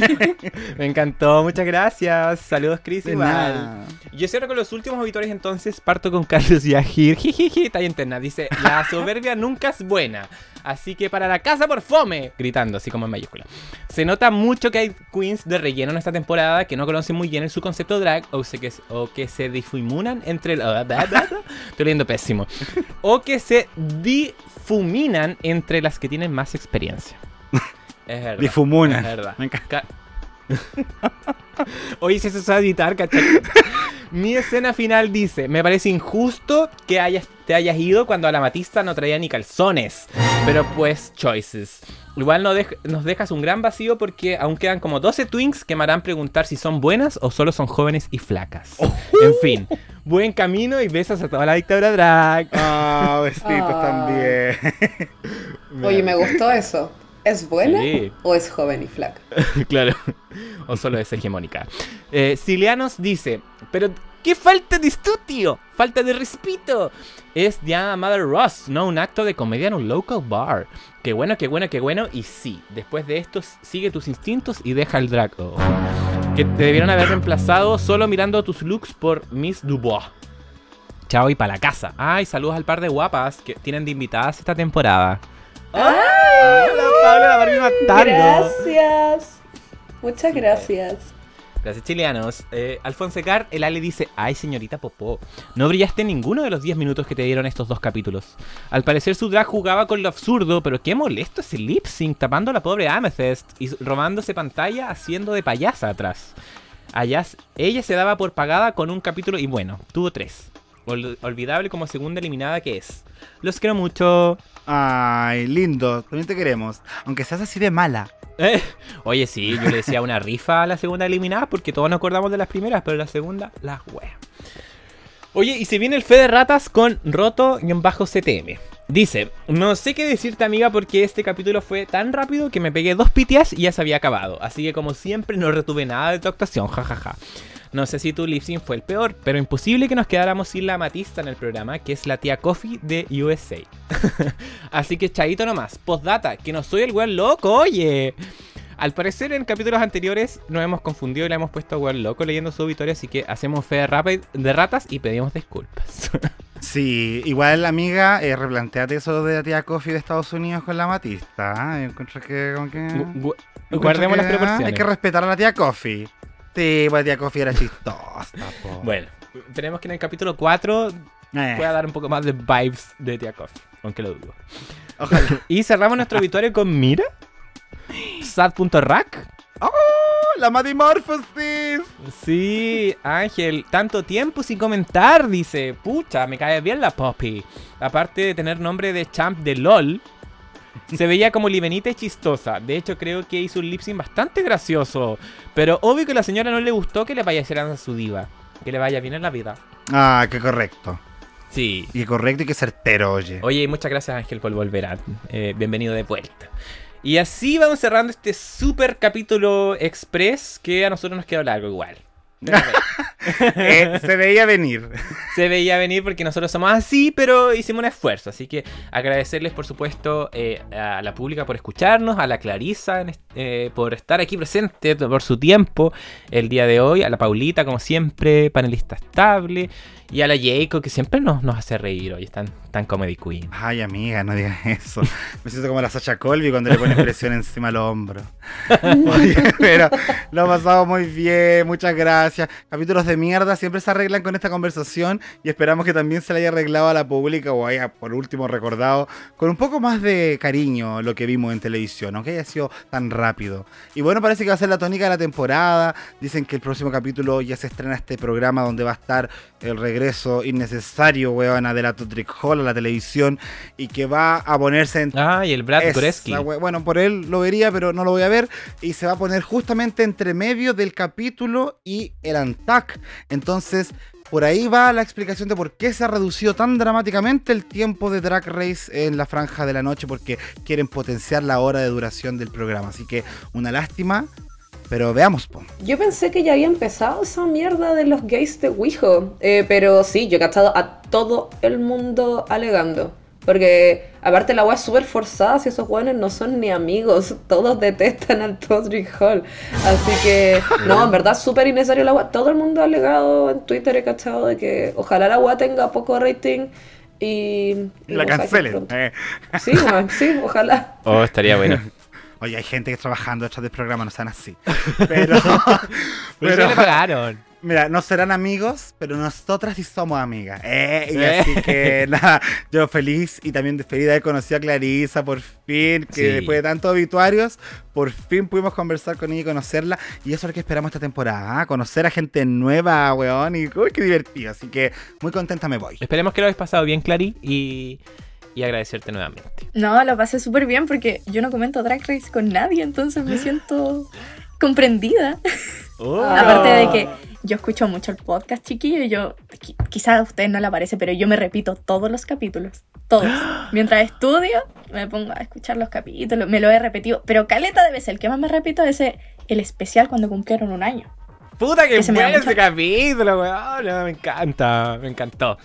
Me encantó, muchas gracias. Saludos, Cris. Igual. Yo cierro con los últimos auditores entonces. Parto con Carlos Yajir. Jijiji, está interna. Dice: La soberbia nunca es buena. Así que para la casa por fome. Gritando, así como en mayúscula. Se nota mucho que hay queens de relleno en esta temporada que no conocen muy bien su concepto drag o, se, que, o que se difuminan entre. el- Estoy leyendo pésimo. O que se difuminan entre las que tienen más experiencia. Es verdad. Difumuna. Es verdad. Me encanta. Oye, si se sabe editar, ¿cachai? Mi escena final dice: Me parece injusto que hayas, te hayas ido cuando a la matista no traía ni calzones. Pero pues, choices. Igual no dej- nos dejas un gran vacío porque aún quedan como 12 twinks que me harán preguntar si son buenas o solo son jóvenes y flacas. En fin, buen camino y besos a toda la dictadura drag. Ah, besitos Ah. también. Oye, me gustó eso. ¿Es buena Sí. o es joven y flaca? claro. O solo es hegemónica. Eh, Silianos dice, pero qué falta de estudio, falta de respeto. Es Diana Mother Ross, no un acto de comedia en un local bar. Qué bueno, qué bueno, qué bueno. Y sí, después de esto, sigue tus instintos y deja el drag. Oh. Que te debieron haber reemplazado solo mirando tus looks por Miss Dubois. Chao y para la casa. Ay, saludos al par de guapas que tienen de invitadas esta temporada. ¡Ay! La Paula la Barbie matando. Gracias. Muchas gracias. Gracias, chileanos. Eh, Alfonso Car, el Ale dice: Ay, señorita Popó, no brillaste ninguno de los 10 minutos que te dieron estos dos capítulos. Al parecer, su drag jugaba con lo absurdo, pero qué molesto ese lip sync tapando a la pobre Amethyst y robándose pantalla haciendo de payasa atrás. Allá, ella se daba por pagada con un capítulo y bueno, tuvo tres. Ol- olvidable como segunda eliminada que es. Los quiero mucho. Ay, lindo. También te queremos. Aunque seas así de mala. Eh, Oye, sí, yo le decía una rifa a la segunda eliminada porque todos nos acordamos de las primeras, pero la segunda, las weas. Oye, y se viene el fe de ratas con roto-ctm. Dice, no sé qué decirte amiga porque este capítulo fue tan rápido que me pegué dos pitias y ya se había acabado. Así que como siempre no retuve nada de tu actuación, jajaja. No sé si tu lip sync fue el peor, pero imposible que nos quedáramos sin la matista en el programa, que es la tía Coffee de USA. Así que chaito nomás. Postdata, que no soy el weón loco, oye. Al parecer en capítulos anteriores nos hemos confundido y le hemos puesto a weón loco leyendo su obituario, así que hacemos fe de, de ratas y pedimos disculpas. Sí, igual amiga, eh, replanteate eso de la tía Coffee de Estados Unidos con la Matista. Yo encuentro que como que... Gu- gu- Guardemos que, las proporciones. Hay que respetar a la tía Coffee. Sí, pues tía Coffee era chistosa, po. Bueno, tenemos que en el capítulo 4 Eh, pueda dar un poco más de vibes de Tía Coffee, aunque lo dudo. ojalá. Y cerramos nuestro obituario con Mira. Sad.rack. ¡Oh! ¡La Matimorphosis! Sí, Ángel, tanto tiempo sin comentar, dice. Pucha, me cae bien la Poppy. Aparte de tener nombre de champ de LOL, se veía como libenita y chistosa. De hecho, creo que hizo un lip sync bastante gracioso. Pero obvio que a la señora no le gustó que le vaya a su diva. Que le vaya bien en la vida. Ah, qué correcto. Sí. Y correcto y qué certero, oye. Oye, muchas gracias Ángel por volver. a- eh, bienvenido de vuelta. Y así vamos cerrando este super capítulo express que a nosotros nos quedó largo igual. Eh, se veía venir. Se veía venir porque nosotros somos así, pero hicimos un esfuerzo. Así que agradecerles, por supuesto, eh, a la pública por escucharnos, a la Clarisa eh, por estar aquí presente, por su tiempo el día de hoy, a la Paulita, como siempre, panelista estable, y a la Jaco, que siempre nos hace reír hoy, están tan comedy queen. Ay, amiga, no digas eso. Me siento como la Sacha Colby cuando le pone presión encima al hombro. Oye, pero lo pasamos muy bien, muchas gracias. Capítulos de mierda siempre se arreglan con esta conversación y esperamos que también se le haya arreglado a la pública o haya, por último, recordado con un poco más de cariño lo que vimos en televisión, aunque haya sido tan rápido. Y bueno, parece que va a ser la tónica de la temporada. Dicen que el próximo capítulo ya se estrena este programa donde va a estar el regreso innecesario, weona, de la Tutrick Hall la televisión y que va a ponerse en Ah, y el Brad esa Goreski. Bueno, por él lo vería, pero no lo voy a ver. Y se va a poner justamente entre medio del capítulo y el Antac. Entonces, por ahí va la explicación de por qué se ha reducido tan dramáticamente el tiempo de Drag Race en la franja de la noche, porque quieren potenciar la hora de duración del programa. Así que, una lástima. Pero veamos, po. Yo pensé que ya había empezado esa mierda de los gays de Wijo. Eh, pero sí, yo he cachado a todo el mundo alegando. Porque aparte la weá es súper forzada, si esos weones no son ni amigos, todos detestan al Todrick Hall. Así que, no, en verdad súper innecesario la weá. Todo el mundo ha alegado en Twitter, he cachado, de que ojalá la weá tenga poco rating y... y La cancelen. eh. Sí, weón, sí, ojalá. Oh, estaría bueno. Oye, hay gente que está trabajando detrás del programa, no sean así. Pero, Pero pero sí le pagaron. Mira, no serán amigos, pero nosotras sí somos amigas. Eh, y Eh. así que nada, yo feliz y también feliz de haber conocido a Clarisa por fin, que Sí. después de tantos obituarios, por fin pudimos conversar con ella y conocerla. Y eso es lo que esperamos esta temporada, ¿ah? conocer a gente nueva, weón, y uy, qué divertido. Así que muy contenta me voy. Esperemos que lo hayas pasado bien, Clary, y, y agradecerte nuevamente. No, lo pasé súper bien porque yo no comento Drag Race con nadie, entonces me siento comprendida. Aparte de que yo escucho mucho el podcast, chiquillo, y yo, qui- quizás a ustedes no le aparece, pero yo me repito todos los capítulos, todos. Mientras estudio, me pongo a escuchar los capítulos, me lo he repetido, pero caleta de veces, el que más me repito es el especial cuando cumplieron un año. Puta que Que bueno ese capítulo, weón. No, me encanta, me encantó.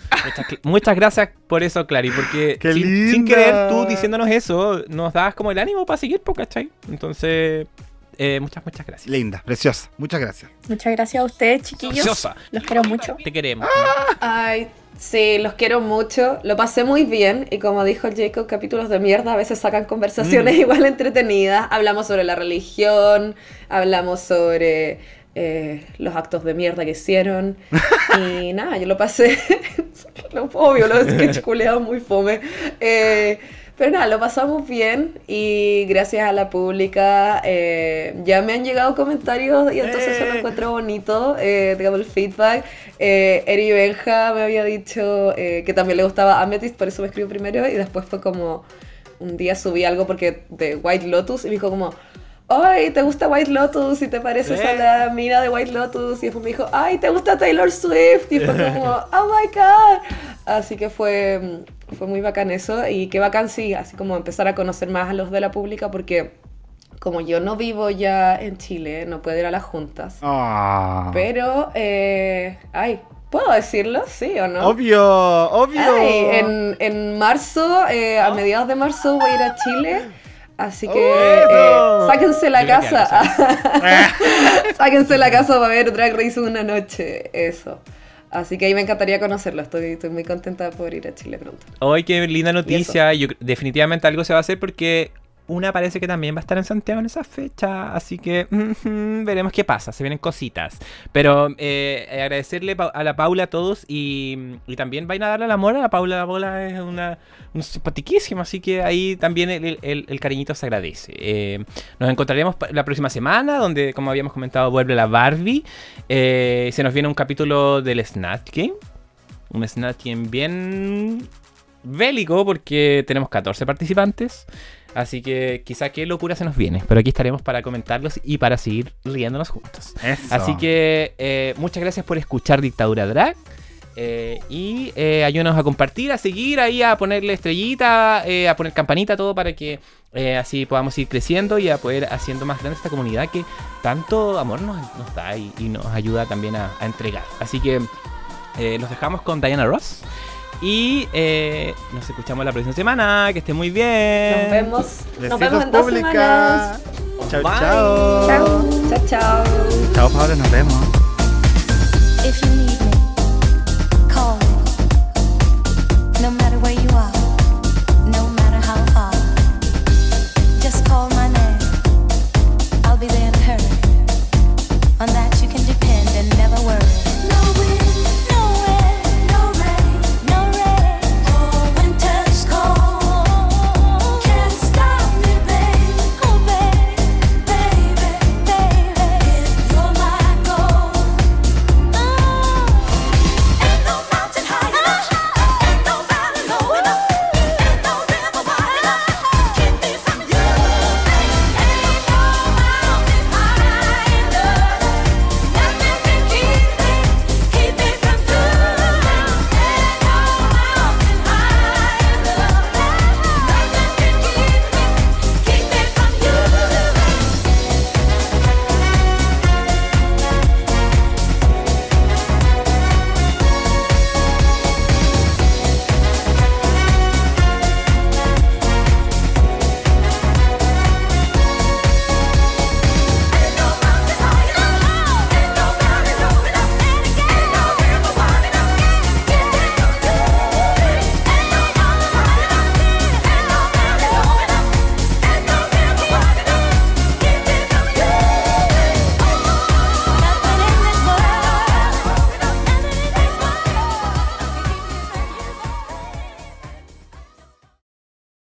Muchas, gracias por eso, Clary, porque ¡Qué sin, querer tú diciéndonos eso, nos das como el ánimo para seguir, ¿cachai? Entonces, eh, muchas, muchas gracias. Linda, preciosa, muchas gracias. Muchas gracias a ustedes, chiquillos. Preciosa. Los quiero mucho. Te queremos. Ay, sí, los quiero mucho. Lo pasé muy bien y como dijo Jacob, capítulos de mierda a veces sacan conversaciones igual entretenidas. Hablamos sobre la religión, hablamos sobre eh, los actos de mierda que hicieron y nada, yo lo pasé, lo obvio, los sketch culeados muy fome. Eh, pero nada, lo pasamos bien y gracias a la pública eh, ya me han llegado comentarios y entonces eso lo Eh. encuentro bonito, eh, digamos el feedback. Eh, Eri Benja me había dicho eh, que también le gustaba Amethyst, por eso me escribió primero y después fue como un día subí algo porque de White Lotus y me dijo como, ay, ¿te gusta White Lotus? Y te pareces a Eh. la mina de White Lotus. Y después me dijo, ay, ¿te gusta Taylor Swift? Y fue como, oh my god. Así que fue, fue muy bacán eso y qué bacán sí, así como empezar a conocer más a los de la pública porque como yo no vivo ya en Chile, no puedo ir a las juntas. Ah. Pero, eh, ay, ¿puedo decirlo? ¿Sí o no? Obvio, obvio. Ay, en, en marzo, eh, a mediados de marzo voy a ir a Chile. Así que ¡Eso! eh, sáquense la Yo que casa. sáquense la casa para ver Drag Race una noche. Eso. Así que ahí me encantaría conocerlo. Estoy, estoy muy contenta de poder ir a Chile pronto. Hoy qué linda noticia. Yo, definitivamente algo se va a hacer porque una parece que también va a estar en Santiago en esa fecha. Así que veremos qué pasa. Se vienen cositas. Pero eh, eh, agradecerle a la Paula a todos y, también vayan a darle el amor a la Paula. La Paula es una, una. Así que ahí también el, el- cariñito se agradece. Eh, nos encontraremos la próxima semana donde, como habíamos comentado, vuelve la Barbie. Se nos viene un capítulo del Snatch Game. Un Snatch Game bien bélico porque tenemos 14 participantes. Así que quizá qué locura se nos viene. Pero aquí estaremos para comentarlos y para seguir riéndonos juntos. Eso. Así que eh, muchas gracias por escuchar Dictadura Drag. eh, y eh, ayúdanos a compartir, a seguir ahí, a ponerle estrellita, eh, a poner campanita, todo para que así podamos ir creciendo y a poder haciendo más grande esta comunidad que tanto amor nos, nos da y, y nos ayuda también a, a entregar. Así que los dejamos con Diana Ross. Y eh, nos escuchamos la próxima semana. Que esté muy bien. Nos vemos. Nos vemos en dos semanas. Chao, chao. Chao, chao, chao. Chao, Pablo. Nos vemos. If you call. No matter where you are.